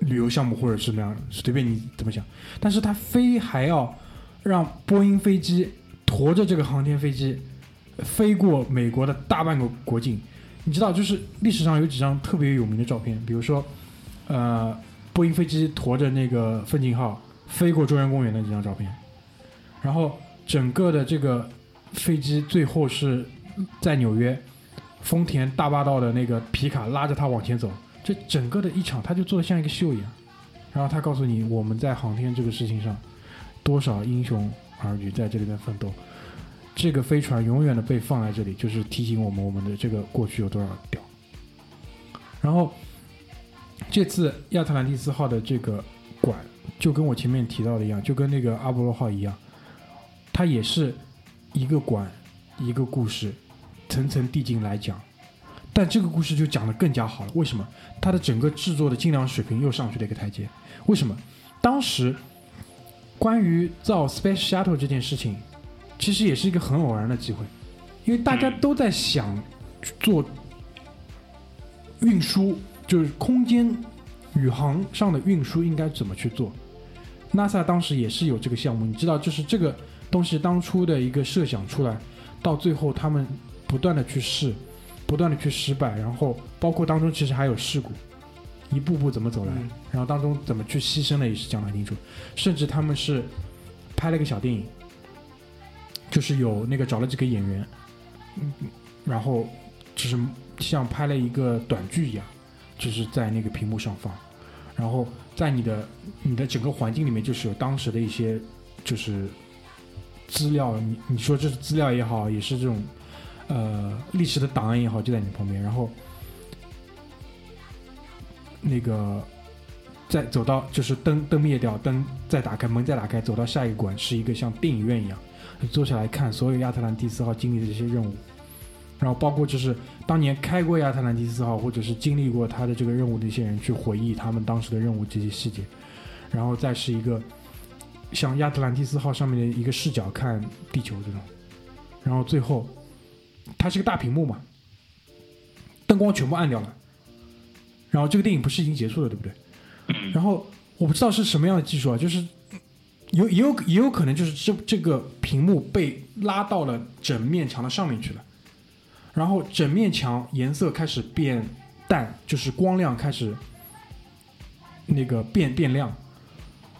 旅游项目或者是那样，随便你怎么想，但是他非还要让波音飞机驮着这个航天飞机飞过美国的大半个国境。你知道，就是历史上有几张特别有名的照片，比如说，呃，波音飞机驮着那个奋进号飞过中央公园的几张照片，然后整个的这个飞机最后是在纽约，丰田大霸道的那个皮卡拉着它往前走，这整个的一场，他就做的像一个秀一样，然后他告诉你我们在航天这个事情上多少英雄儿女在这里边奋斗。这个飞船永远的被放在这里，就是提醒我们我们的这个过去有多少屌。然后这次亚特兰蒂斯号的这个馆，就跟我前面提到的一样，就跟那个阿波罗号一样，它也是一个馆一个故事，层层递进来讲。但这个故事就讲得更加好了，为什么？它的整个制作的精良水平又上去了一个台阶。为什么？当时关于造 Space Shuttle 这件事情，其实也是一个很偶然的机会，因为大家都在想做运输，就是空间宇航上的运输应该怎么去做。NASA 当时也是有这个项目，你知道，就是这个东西当初的一个设想出来，到最后他们不断的去试，不断的去失败，然后包括当中其实还有事故，一步步怎么走来，嗯。然后当中怎么去牺牲的也是讲得很清楚，甚至他们是拍了一个小电影，就是有那个找了几个演员，嗯，然后就是像拍了一个短剧一样，就是在那个屏幕上放，然后在你的你的整个环境里面，就是有当时的一些就是资料，你你说这是资料也好，也是这种呃历史的档案也好，就在你旁边，然后那个再走到就是灯灯灭掉，灯再打开，门再打开，走到下一个馆是一个像电影院一样，你坐下来看所有亚特兰蒂斯号经历的这些任务，然后包括就是当年开过亚特兰蒂斯号或者是经历过他的这个任务的一些人去回忆他们当时的任务这些细节，然后再是一个像亚特兰蒂斯号上面的一个视角看地球这种，然后最后它是个大屏幕嘛，灯光全部暗掉了，然后这个电影不是已经结束了对不对？嗯。然后我不知道是什么样的技术啊，就是有也有也有可能就是这这个屏幕被拉到了整面墙的上面去了，然后整面墙颜色开始变淡，就是光亮开始那个变变亮，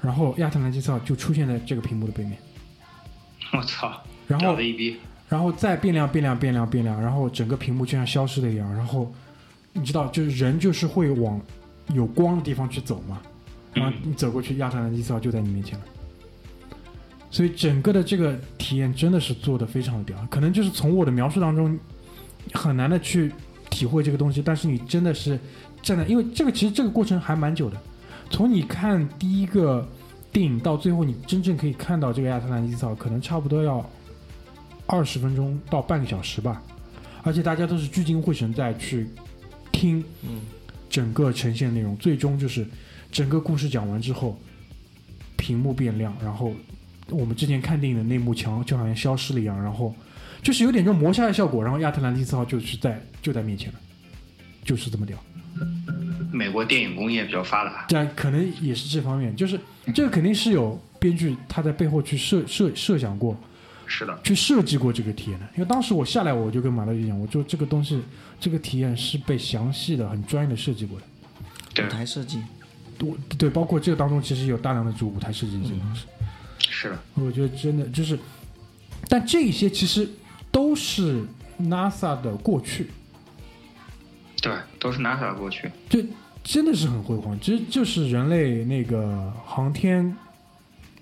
然后亚特兰蒂斯号就出现在这个屏幕的背面，我操，然后然后再变亮变亮变亮变亮，然后整个屏幕就像消失了一样。然后你知道，就是人就是会往有光的地方去走嘛，然后你走过去，亚特兰蒂斯号就在你面前了。所以整个的这个体验真的是做的非常的屌，可能就是从我的描述当中很难的去体会这个东西，但是你真的是站在，因为这个其实这个过程还蛮久的，从你看第一个电影到最后你真正可以看到这个亚特兰蒂斯号，可能差不多要二十分钟到半个小时吧，而且大家都是聚精会神在去听嗯整个呈现内容，最终就是整个故事讲完之后，屏幕变亮，然后我们之前看电影的那幕墙就好像消失了一样，然后就是有点这种磨砂的效果，然后亚特兰蒂斯号就是在就在面前了，就是这么屌。美国电影工业比较发达，但可能也是这方面，就是这个肯定是有编剧他在背后去设设设想过，是的，去设计过这个体验的。因为当时我下来，我就跟马乐一讲，我说这个东西，这个体验是被详细的、很专业的设计过的。对舞，台设计，我对，包括这个当中其实有大量的这个舞台设计这些东西。是的，我觉得真的就是，但这些其实都是 NASA 的过去，对，都是 NASA 的过去，就真的是很辉煌，其实就是人类那个航天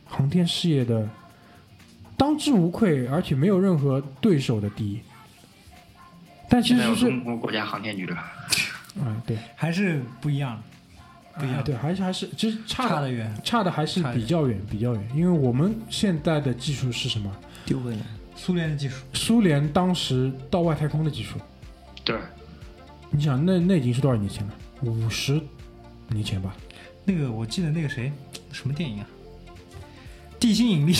航天事业的当之无愧，而且没有任何对手的第一。但其实是，中国国家航天局的，嗯，对，还是不一样，不一样，哎对，还是还是，其实差的远。差的还是比较远，比较远，因为我们现在的技术是什么？丢回来，苏联的技术，苏联当时到外太空的技术，对，你想那那已经是多少年前了？五十年前吧？那个我记得那个谁，什么电影啊？地心引力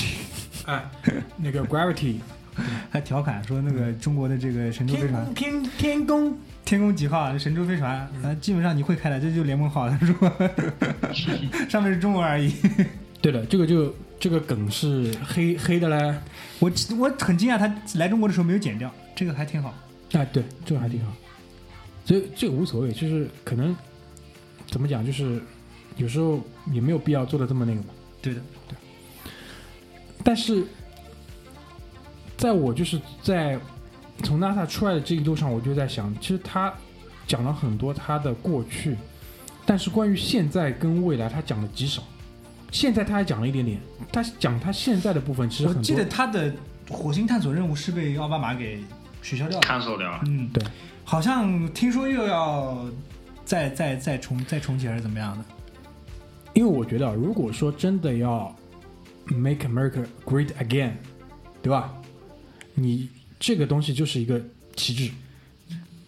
哎，那个 Gravity 还调侃说，那个中国的这个神舟飞船宫天天宫 天宫几号神舟飞船，呃，基本上你会开的，这就联盟号，他说 上面是中国而已。对的，这个就这个梗是黑黑的嘞。我我很惊讶，他来中国的时候没有剪掉，这个还挺好。哎，对，这个还挺好。所以这个无所谓，就是可能怎么讲，就是有时候也没有必要做的这么那个嘛。对的，但是，在我就是在从 NASA 出来的这一路上，我就在想，其实他讲了很多他的过去，但是关于现在跟未来，他讲的极少。现在他还讲了一点点，他讲他现在的部分，其实很多。我记得他的火星探索任务是被奥巴马给取消掉了，cancel 掉了，嗯，对，好像听说又要再再再重再重启还是怎么样的？因为我觉得，如果说真的要 make America great again，对吧？你这个东西就是一个旗帜，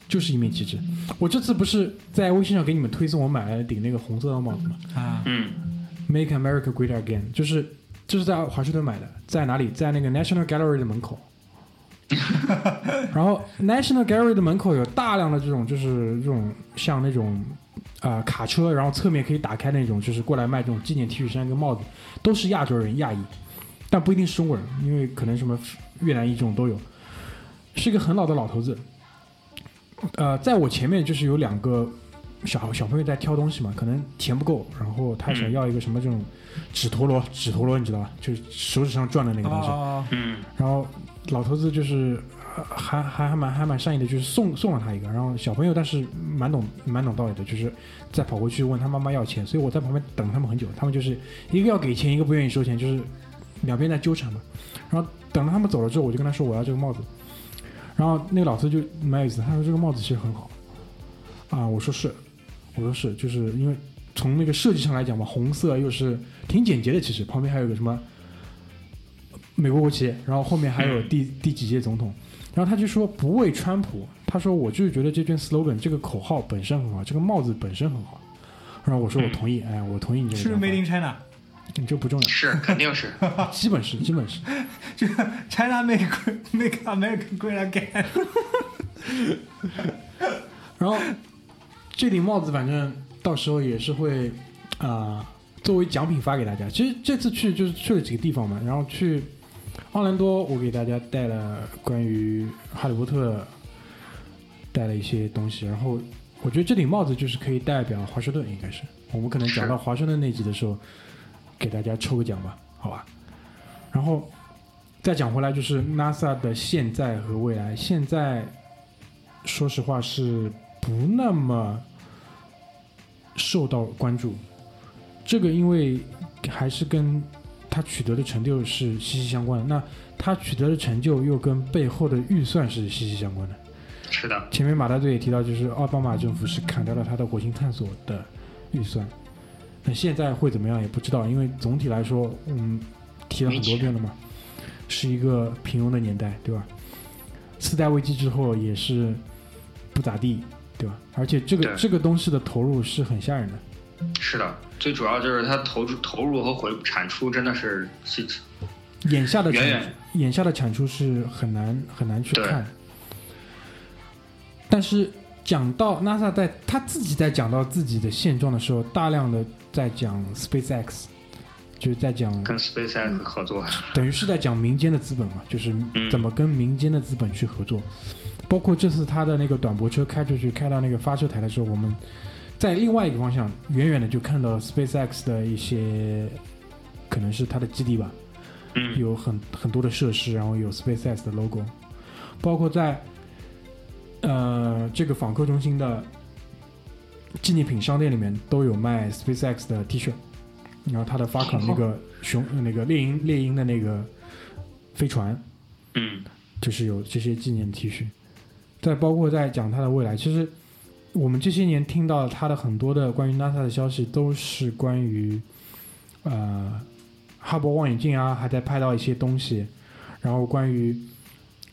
就是一面旗帜。我这次不是在微信上给你们推送我买了顶那个红色的帽子吗啊，嗯，？Make America great again，就是就是在华盛顿买的，在哪里？在那个 National Gallery 的门口，然后 National Gallery 的门口有大量的这种，就是这种像那种啊、呃卡车，然后侧面可以打开那种，就是过来卖这种纪念 T 恤衫跟帽子，都是亚洲人亚裔，但不一定是中国人，因为可能什么越南裔这种都有，是一个很老的老头子。呃，在我前面就是有两个小小朋友在挑东西嘛，可能钱不够，然后他想要一个什么这种纸陀螺，纸陀螺你知道吧？就是手指上转的那个东西。哦，嗯然后老头子就是呃还还还蛮还蛮善意的，就是送送了他一个。然后小朋友但是蛮懂蛮懂道理的，就是再跑过去问他妈妈要钱，所以我在旁边等他们很久，他们就是一个要给钱，一个不愿意收钱，就是两边在纠缠嘛。然后等到他们走了之后，我就跟他说我要这个帽子，然后那个老师就蛮有意思，他说这个帽子其实很好啊，我说是，我说是，就是因为从那个设计上来讲嘛，红色又是挺简洁的，其实旁边还有个什么美国国旗，然后后面还有第、第几届总统，然后他就说不为川普，他说我就是觉得这卷 slogan 这个口号本身很好，这个帽子本身很好，然后我说我同意，哎，我同意你这个是 Made in China，你这不重要，是肯定 是，基本是基本是，这个 China make make America great again。然后这顶帽子反正到时候也是会啊、作为奖品发给大家。其实这次去就是去了几个地方嘛，然后去奥兰多，我给大家带了关于哈利波特带了一些东西，然后我觉得这顶帽子就是可以代表华盛顿，应该是我们可能讲到华盛顿那集的时候，给大家抽个奖吧，好吧？然后再讲回来，就是 NASA 的现在和未来，现在说实话是不那么受到关注。这个因为还是跟他取得的成就是息息相关的。那他取得的成就又跟背后的预算是息息相关的。是的，前面马大队也提到，就是奥巴马政府是砍掉了他的火星探索的预算。那现在会怎么样也不知道，因为总体来说，嗯，提了很多遍了嘛，是一个平庸的年代，对吧？次贷危机之后也是不咋地，对吧？而且这个这个东西的投入是很吓人的。是的，最主要就是它投入投入和回产出真的是是眼下的产远远眼下的产出是很难很难去看。但是讲到 NASA 在他自己在讲到自己的现状的时候，大量的在讲 SpaceX，就是在讲跟 SpaceX 合作，等于是在讲民间的资本嘛，就是嗯怎么跟民间的资本去合作。包括这次他的那个短驳车开出去，开到那个发射台的时候，我们在另外一个方向远远的就看到 SpaceX 的一些，可能是它的基地吧，嗯，有很很多的设施，然后有 SpaceX 的 logo，包括在呃这个访客中心的纪念品商店里面都有卖 SpaceX 的 T 恤，然后它的发卡那个熊那个猎鹰猎鹰的那个飞船，嗯。就是有这些纪念 T 恤，再包括在讲它的未来，其实我们这些年听到他的很多的关于 NASA 的消息，都是关于呃哈勃望远镜啊，还在拍到一些东西，然后关于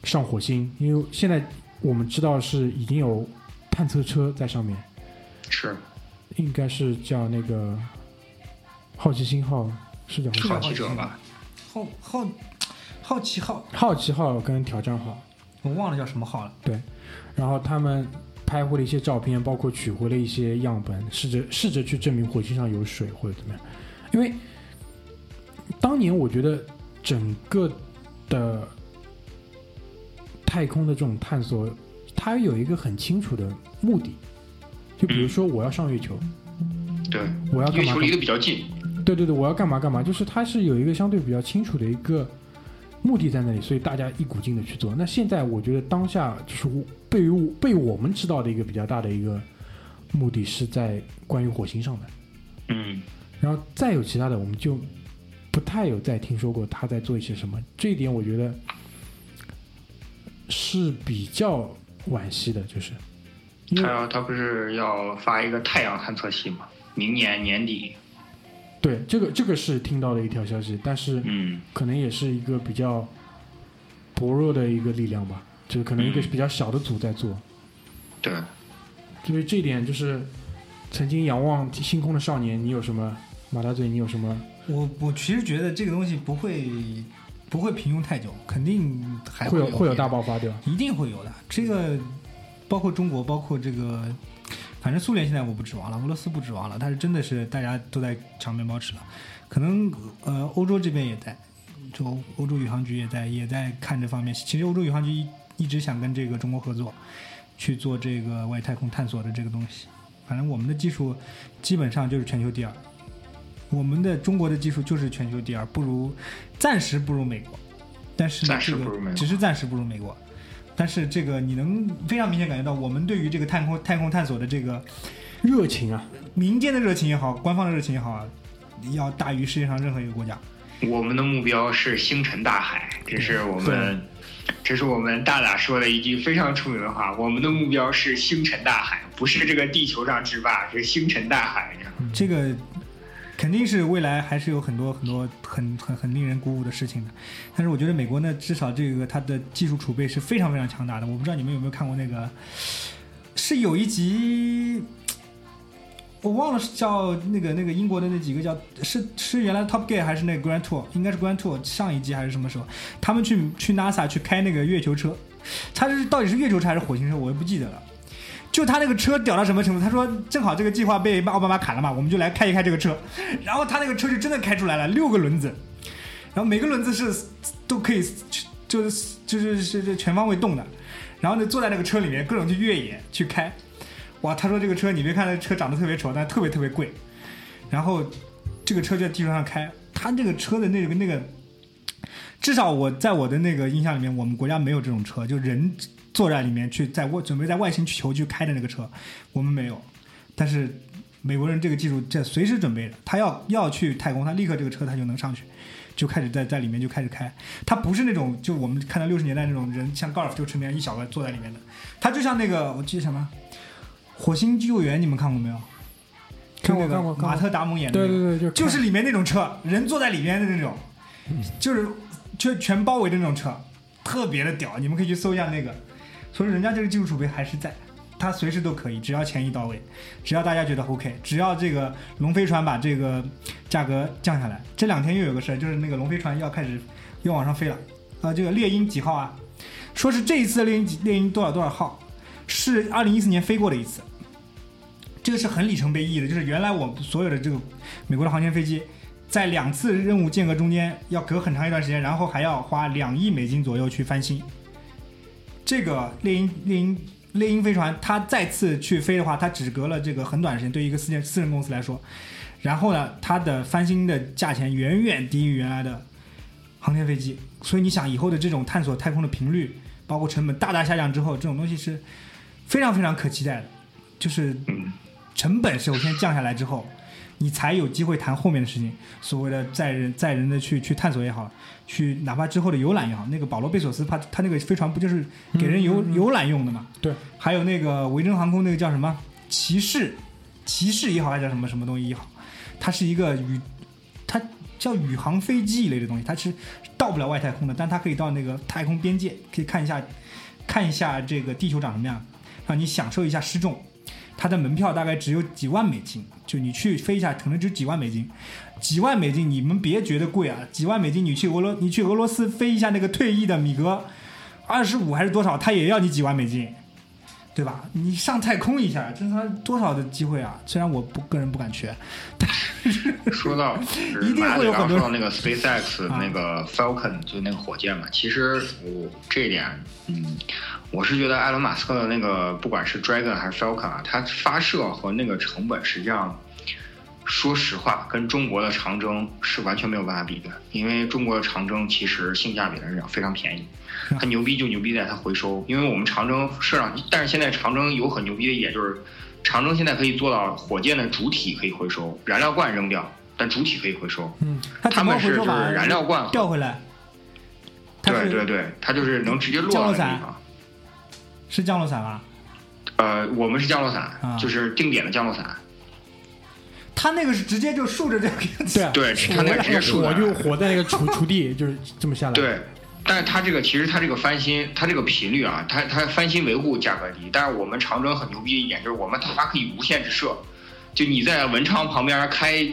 上火星，因为现在我们知道是已经有探测车在上面，是应该是叫那个好奇心号，是叫好奇者吧？好好好奇号，好奇号跟挑战号。我忘了叫什么号了。对然后他们拍回了一些照片，包括取回了一些样本，试着试着去证明火星上有水或者怎么样。因为当年我觉得整个的太空的这种探索，它有一个很清楚的目的，就比如说我要上月球，对，我要干嘛月球离得比较近，对对对，我要干嘛干嘛，就是它是有一个相对比较清楚的一个目的在那里，所以大家一股劲的去做。那现在我觉得当下就是我被被我们知道的一个比较大的一个目的是在关于火星上的，嗯，然后再有其他的我们就不太有再听说过他在做一些什么，这一点我觉得是比较惋惜的，就是他要他不是要发一个太阳探测器吗？明年年底，对这个这个是听到的一条消息，但是嗯，可能也是一个比较薄弱的一个力量吧，就是可能一个比较小的组在做。对，因为这一点就是曾经仰望星空的少年，你有什么马大嘴？你有什么？我我其实觉得这个东西不会不会平庸太久，肯定还会有会有大爆发，对吧？一定会有的。这个包括中国，包括这个，反正苏联现在我不指望了，俄罗斯不指望了，但是真的是大家都在抢面包吃了。可能呃，欧洲这边也在，就欧洲宇航局也在也在看这方面。其实欧洲宇航局一一直想跟这个中国合作，去做这个外太空探索的这个东西。反正我们的技术基本上就是全球第二，我们的中国的技术就是全球第二，不如暂时不如美国，但是呢只是暂时不如美国。但是这个你能非常明显感觉到，我们对于这个太空太空探索的这个热情啊，民间的热情也好，官方的热情也好啊，要大于世界上任何一个国家。我们的目标是星辰大海，这是我们，这是我们大大说的一句非常出名的话。我们的目标是星辰大海，不是这个地球上之霸，是星辰大海。这个肯定是未来还是有很多很多很很很令人鼓舞的事情的。但是我觉得美国呢，至少这个它的技术储备是非常非常强大的。我不知道你们有没有看过那个，是有一集。我忘了是叫那个那个英国的那几个叫是是原来 Top Gear 还是那个 Grand Tour，应该是 Grand Tour 上一季还是什么时候？他们去去 NASA 去开那个月球车，他是到底是月球车还是火星车，我也不记得了。就他那个车屌到什么程度？他说正好这个计划被奥巴马砍了嘛，我们就来开一开这个车。然后他那个车就真的开出来了，六个轮子，然后每个轮子是都可以就是就是是全方位动的。然后呢，坐在那个车里面各种去越野去开。哇，他说这个车你别看这车长得特别丑，但特别特别贵。然后这个车就在地球上开，他这个车的那个那个，至少我在我的那个印象里面，我们国家没有这种车，就人坐在里面去在外准备在外星球去开的那个车，我们没有。但是美国人这个技术这随时准备的，他要要去太空，他立刻这个车他就能上去，就开始在在里面就开始开。他不是那种就我们看到六十年代那种人像高尔夫球车那样一小个坐在里面的，他就像那个我记得什么火星救援，你们看过没有？看过就那个看过马特达蒙演的、那个，对对对，就就是里面那种车，人坐在里面的那种，就是就全包围的那种车，特别的屌。你们可以去搜一下那个，所以人家这个技术储备还是在，他随时都可以，只要钱一到位，只要大家觉得 OK，只要这个龙飞船把这个价格降下来。这两天又有个事儿，就是那个龙飞船要开始又往上飞了，啊，这个猎鹰几号啊？说是这一次猎鹰几猎鹰多少多少号，是二零一四年飞过的一次。这个是很里程碑意义的，就是原来我所有的这个美国的航天飞机，在两次任务间隔中间要隔很长一段时间，然后还要花两亿美金左右去翻新。这个猎鹰猎鹰猎鹰飞船，它再次去飞的话，它只隔了这个很短时间，对一个私人私人公司来说，然后呢，它的翻新的价钱远远低于原来的航天飞机，所以你想以后的这种探索太空的频率，包括成本大大下降之后，这种东西是非常非常可期待的，就是，成本首先降下来之后，你才有机会谈后面的事情。所谓的载人载人的去去探索也好，去哪怕之后的游览也好，那个保罗贝索斯他他那个飞船不就是给人游、游览用的嘛？对。还有那个维珍航空那个叫什么骑士，骑士也好，还是叫什么什么东西也好，它是一个宇，它叫宇航飞机一类的东西，它是到不了外太空的，但它可以到那个太空边界，可以看一下看一下这个地球长什么样，让你享受一下失重。它的门票大概只有几万美金，就你去飞一下，可能就几万美金，几万美金你们别觉得贵啊，几万美金你去俄罗你去俄罗斯飞一下那个退役的米格二十五还是多少，他也要你几万美金，对吧？你上太空一下，这他多少的机会啊！虽然我不个人不敢去，但是说到 一定会有很多说到那个 SpaceX 啊那个 Falcon 就那个火箭嘛，其实我这一点，嗯，我是觉得埃隆马斯克的那个不管是 Dragon 还是 Falcon 啊，它发射和那个成本实际上，说实话跟中国的长征是完全没有办法比的，因为中国的长征其实性价比来讲非常便宜。它牛逼就牛逼在它回收，因为我们长征射上，但是现在长征有很牛逼的一点就是，长征现在可以做到火箭的主体可以回收，燃料罐扔掉，但主体可以回收。嗯，它们是就？是燃料罐，调回来，对对对，它就是能直接落到那个地方。是降落伞吧？呃，我们是降落伞，啊就是定点的降落伞。它那个是直接就竖着这样对啊，对它那个直接竖着，我就活在那个锄锄地，就是这么下来。，对，但是他这个其实他这个翻新，他这个频率啊，他他翻新维护价格低，但是我们长征很牛逼的一点就是我们它可以无限制射，就你在文昌旁边开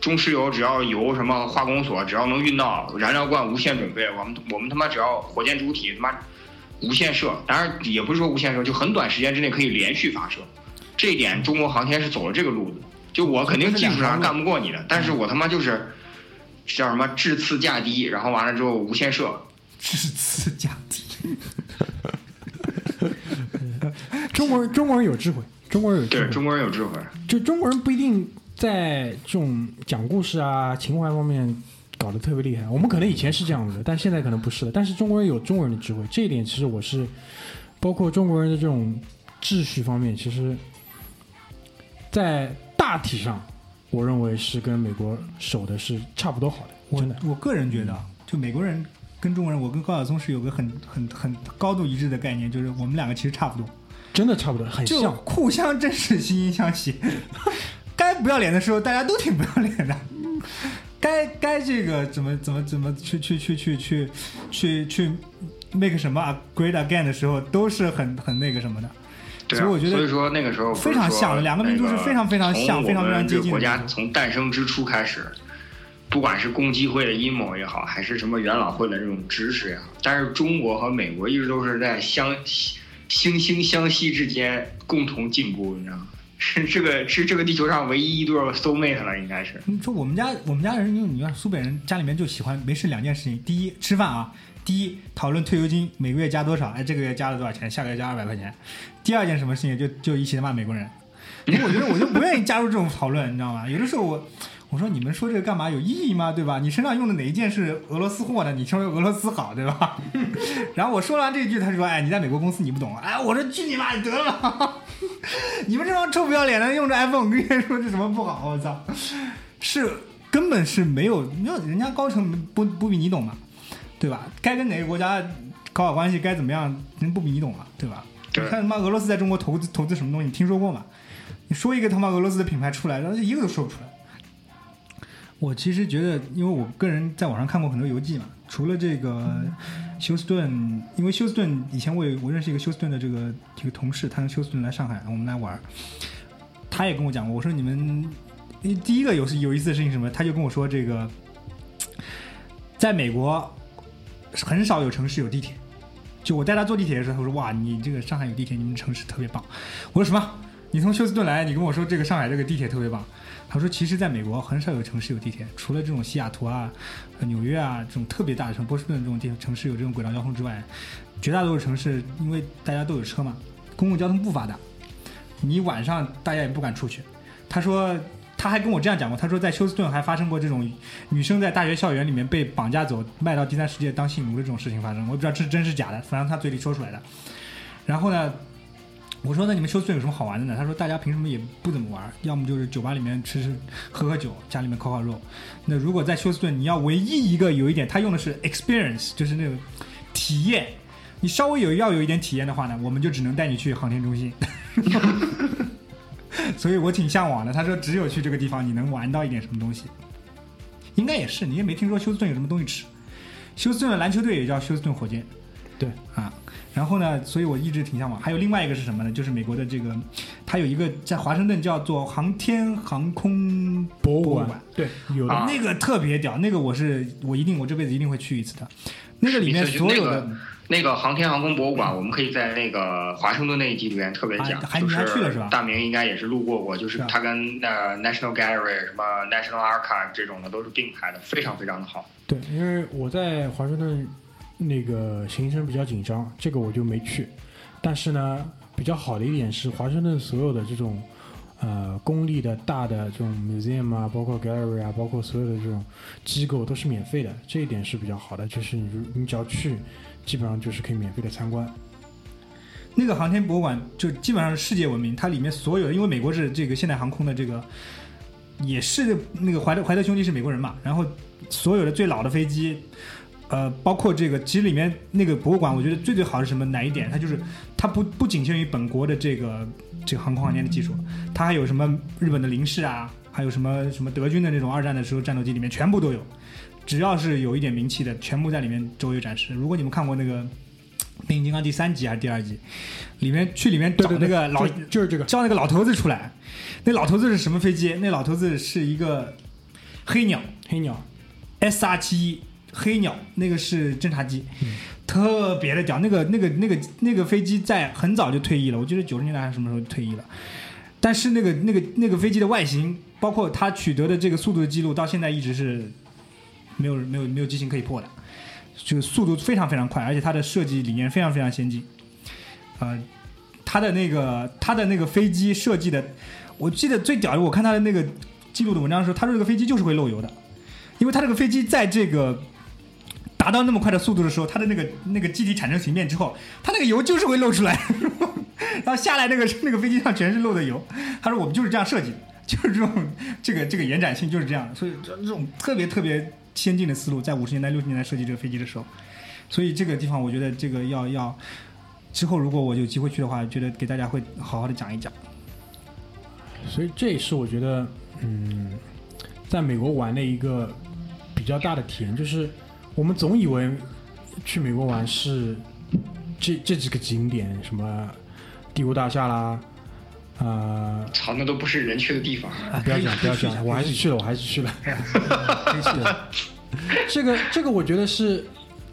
中石油只要油什么化工所只要能运到燃料罐无限准备，我们我们他妈只要火箭主体他妈无限射，当然也不是说无限射，就很短时间之内可以连续发射。这一点中国航天是走了这个路子。就我肯定技术上干不过你的，但是我他妈就是叫什么质次价低，然后完了之后无限射。质次价低。中国人中国人有智慧，中国人有智中国人有智慧。就中国人不一定在这种讲故事啊、情怀方面搞得特别厉害。我们可能以前是这样子的，但现在可能不是了。但是中国人有中国人的智慧，这一点其实我是包括中国人的这种秩序方面，其实，在大体上，我认为是跟美国守的是差不多好的。我真的，我个人觉得，就美国人跟中国人，我跟高晓松是有个很很很高度一致的概念，就是我们两个其实差不多。真的差不多，很就像。互相真是惺惺相惜。该不要脸的时候，大家都挺不要脸的。该该这个怎么怎么怎么去去去去去去去 make 什么 great again 的时候，都是很很那个什么的。对、啊，所以我觉得所以说那个时候非常像，两个民族是非常非常像，非常非常接近。国家从诞生之初开始，不管是共济会的阴谋也好，还是什么元老会的这种支持也好，但是中国和美国一直都是在相。惺惺相惜之间共同进步，你知道吗？是这个是这个地球上唯一一对 soul mate 了，应该是。你说我们家我们家人，因为你看苏北人家里面就喜欢没事两件事情：第一吃饭啊，第一讨论退休金每个月加多少，哎，这个月加了多少钱，下个月加二百块钱。第二件什么事情就就一起骂美国人。因为我觉得我就不愿意加入这种讨论，你知道吗？有的时候我。我说你们说这个干嘛有意义吗？对吧？你身上用的哪一件是俄罗斯货的？你称为俄罗斯好，对吧？然后我说完这句，他说：“哎，你在美国公司你不懂。”哎，我说去你妈，你得了！你们这帮臭不要脸的，用着 iPhone 跟人说这什么不好？我操，是根本是没有，没有人家高层不不比你懂嘛，对吧？该跟哪个国家搞好关系，该怎么样，人不比你懂嘛，对吧？你看他妈俄罗斯在中国投资投资什么东西，你听说过吗？你说一个他妈俄罗斯的品牌出来，然后就一个都说不出来。我其实觉得，因为我个人在网上看过很多游记嘛，除了这个休斯顿，因为休斯顿以前我有我认识一个休斯顿的这个这个同事，他从休斯顿来上海，我们来玩，他也跟我讲过，我说你们第一个有有意思的事情什么，他就跟我说这个，在美国很少有城市有地铁，就我带他坐地铁的时候，他说哇，你这个上海有地铁，你们城市特别棒。我说什么？你从休斯顿来，你跟我说这个上海这个地铁特别棒。他说：“其实，在美国很少有城市有地铁，除了这种西雅图啊、纽约啊这种特别大的城，波士顿这种地城市有这种轨道交通之外，绝大多数城市因为大家都有车嘛，公共交通不发达，你晚上大家也不敢出去。”他说：“他还跟我这样讲过，他说在休斯顿还发生过这种女生在大学校园里面被绑架走，卖到第三世界当性奴的这种事情发生。我不知道这是真是假的，反正他嘴里说出来的。然后呢？”我说那你们休斯顿有什么好玩的呢？他说大家凭什么也不怎么玩，要么就是酒吧里面吃吃喝喝酒，家里面烤烤肉。那如果在休斯顿，你要唯一一个有一点，他用的是 experience，就是那种体验。你稍微有要有一点体验的话呢，我们就只能带你去航天中心。所以我挺向往的。他说只有去这个地方，你能玩到一点什么东西。应该也是，你也没听说休斯顿有什么东西吃。休斯顿的篮球队也叫休斯顿火箭。对啊。然后呢，所以我一直挺向往。还有另外一个是什么呢？就是美国的这个，它有一个在华盛顿叫做航天航空博物馆。对，有的、那个特别屌，那个我是我一定我这辈子一定会去一次的。那个里面所有的那个航天航空博物馆，我们可以在那个华盛顿那一集里面特别讲。还你还去了是吧？大明应该也是路过过，就是它跟呃 National Gallery 什么 National Archive 这种的都是并排的，非常非常的好。对，因为我在华盛顿那个行程比较紧张，这个我就没去。但是呢，比较好的一点是，华盛顿所有的这种，呃，公立的大的这种 museum 啊，包括 gallery 啊，包括所有的这种机构都是免费的，这一点是比较好的。就是你你只要去，基本上就是可以免费的参观。那个航天博物馆就基本上是世界闻名，它里面所有的，因为美国是这个现代航空的这个，也是那个怀特怀特兄弟是美国人嘛，然后所有的最老的飞机。呃，包括这个，其实里面那个博物馆，我觉得最最好是什么？哪一点？它就是它不不仅限于本国的这个这个航空航天的技术，它还有什么日本的零式啊，还有什么什么德军的那种二战的时候战斗机里面全部都有，只要是有一点名气的，全部在里面周围展示。如果你们看过那个《变形金刚》第三集还是第二集，里面去里面找那个老就是这个叫那个老头子出来，那老头子是什么飞机？那老头子是一个黑鸟黑鸟 S R 七一黑鸟那个是侦察机，嗯特别的屌。那个那个那个那个飞机在很早就退役了，我记得九十年代还是什么时候退役了。但是那个那个那个飞机的外形，包括它取得的这个速度的记录，到现在一直是没有没有没有机型可以破的，这个速度非常非常快，而且它的设计理念非常非常先进。呃，它的那个它的那个飞机设计的，我记得最屌的，我看它的那个记录的文章的时候，他说这个飞机就是会漏油的，因为它这个飞机在这个达到那么快的速度的时候，它的那个那个机体产生形变之后，它那个油就是会漏出来，然后下来那个那个飞机上全是漏的油。他说我们就是这样设计的，就是这种这个这个延展性就是这样的，所以这这种特别特别先进的思路，在五十年代六十年代设计这个飞机的时候，所以这个地方我觉得这个要要之后如果我有机会去的话，觉得给大家会好好的讲一讲。所以这也是我觉得，嗯，在美国玩的一个比较大的体验，就是我们总以为去美国玩是这这几个景点，什么帝国大厦啦，啊、操，那都不是人去的地方。不要讲不要讲，我还是去了，我还是去了。这 个 这个，我觉得是，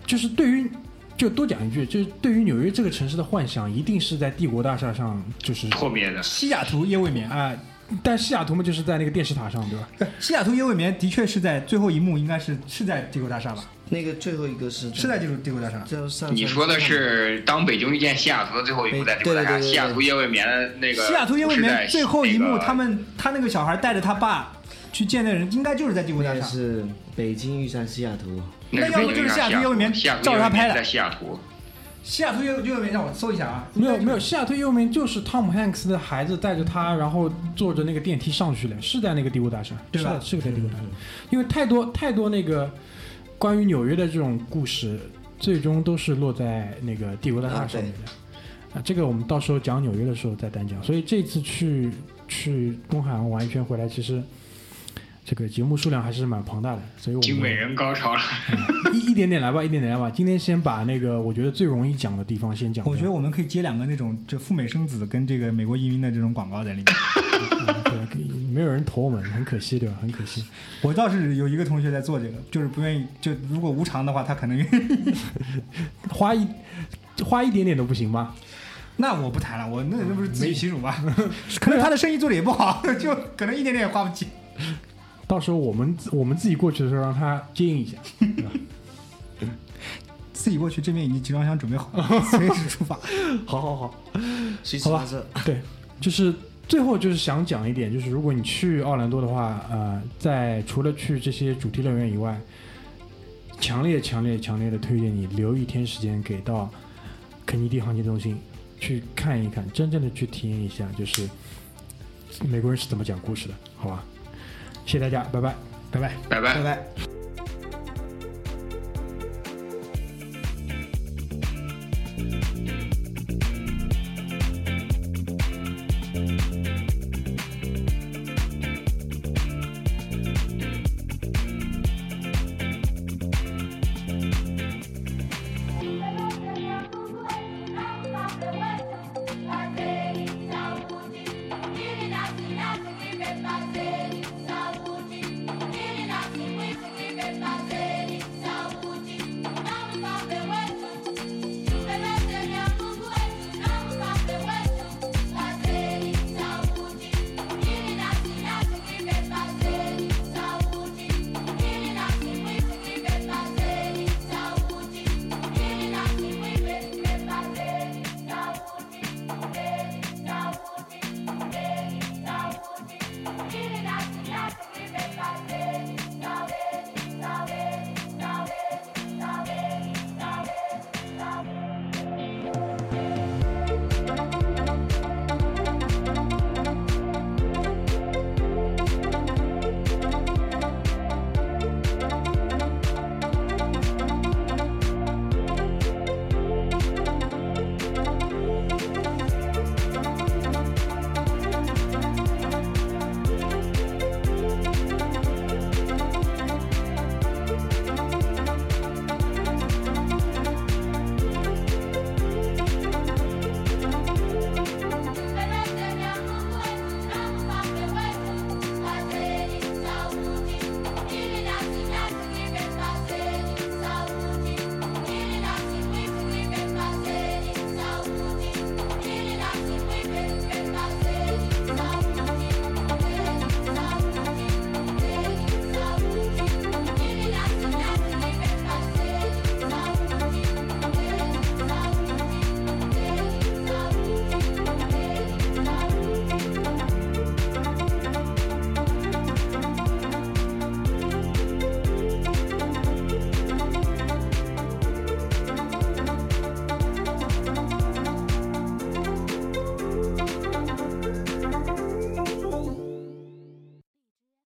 就是对于，就多讲一句，就是对于纽约这个城市的幻想，一定是在帝国大厦上，就是破灭的，西雅图夜未眠啊、但西雅图嘛，就是在那个电视塔上，对吧？西雅图夜未眠的确是在最后一幕，应该是是在帝国大厦吧？那个最后一个是是在帝国帝国大厦。你说的是当北京遇见西雅图的最后一幕在帝国大厦，对对对对对西雅图夜未眠的那个西雅图夜未眠最后一幕，那个他们他那个小孩带着他爸去见那人，应该就是在帝国大厦。是北京遇上西雅图，那要不就是西雅图夜未眠照着他拍的在西雅图，西雅图夜夜未眠，让我搜一下啊。没有没有，西雅图夜未眠就是汤姆汉克斯的孩子带着他，然后坐着那个电梯上去了，是在那个帝国大厦，对吧是是在帝国大厦，因为太多太多那个关于纽约的这种故事，最终都是落在那个帝国大厦上面的。啊，这个我们到时候讲纽约的时候再单讲。所以这次去去东海岸玩一圈回来，其实这个节目数量还是蛮庞大的，所以我们经美人高潮了。一一点点来吧，一点点来吧。今天先把那个我觉得最容易讲的地方先讲。我觉得我们可以接两个那种就赴美生子跟这个美国移民的这种广告在里面。没有人投我们，很可惜，对吧？很可惜。我倒是有一个同学在做这个，就是不愿意，就如果无偿的话，他可能愿意。花一花一点点都不行吗？那我不谈了，我那那不是自取其辱吗？可能 他的生意做的也不好，就可能一点点也花不起。到时候我们我们自己过去的时候，让他接应一下。对吧自己过去，这边已经集装箱准备好了，随时出发。好好好，随时好吧发。对，就是最后就是想讲一点，就是如果你去奥兰多的话，呃，在除了去这些主题乐园以外，强烈强烈强烈的推荐你留一天时间给到肯尼迪航天中心去看一看，真正的去体验一下，就是美国人是怎么讲故事的，好吧？谢谢大家，拜拜，拜拜。拜拜拜。拜。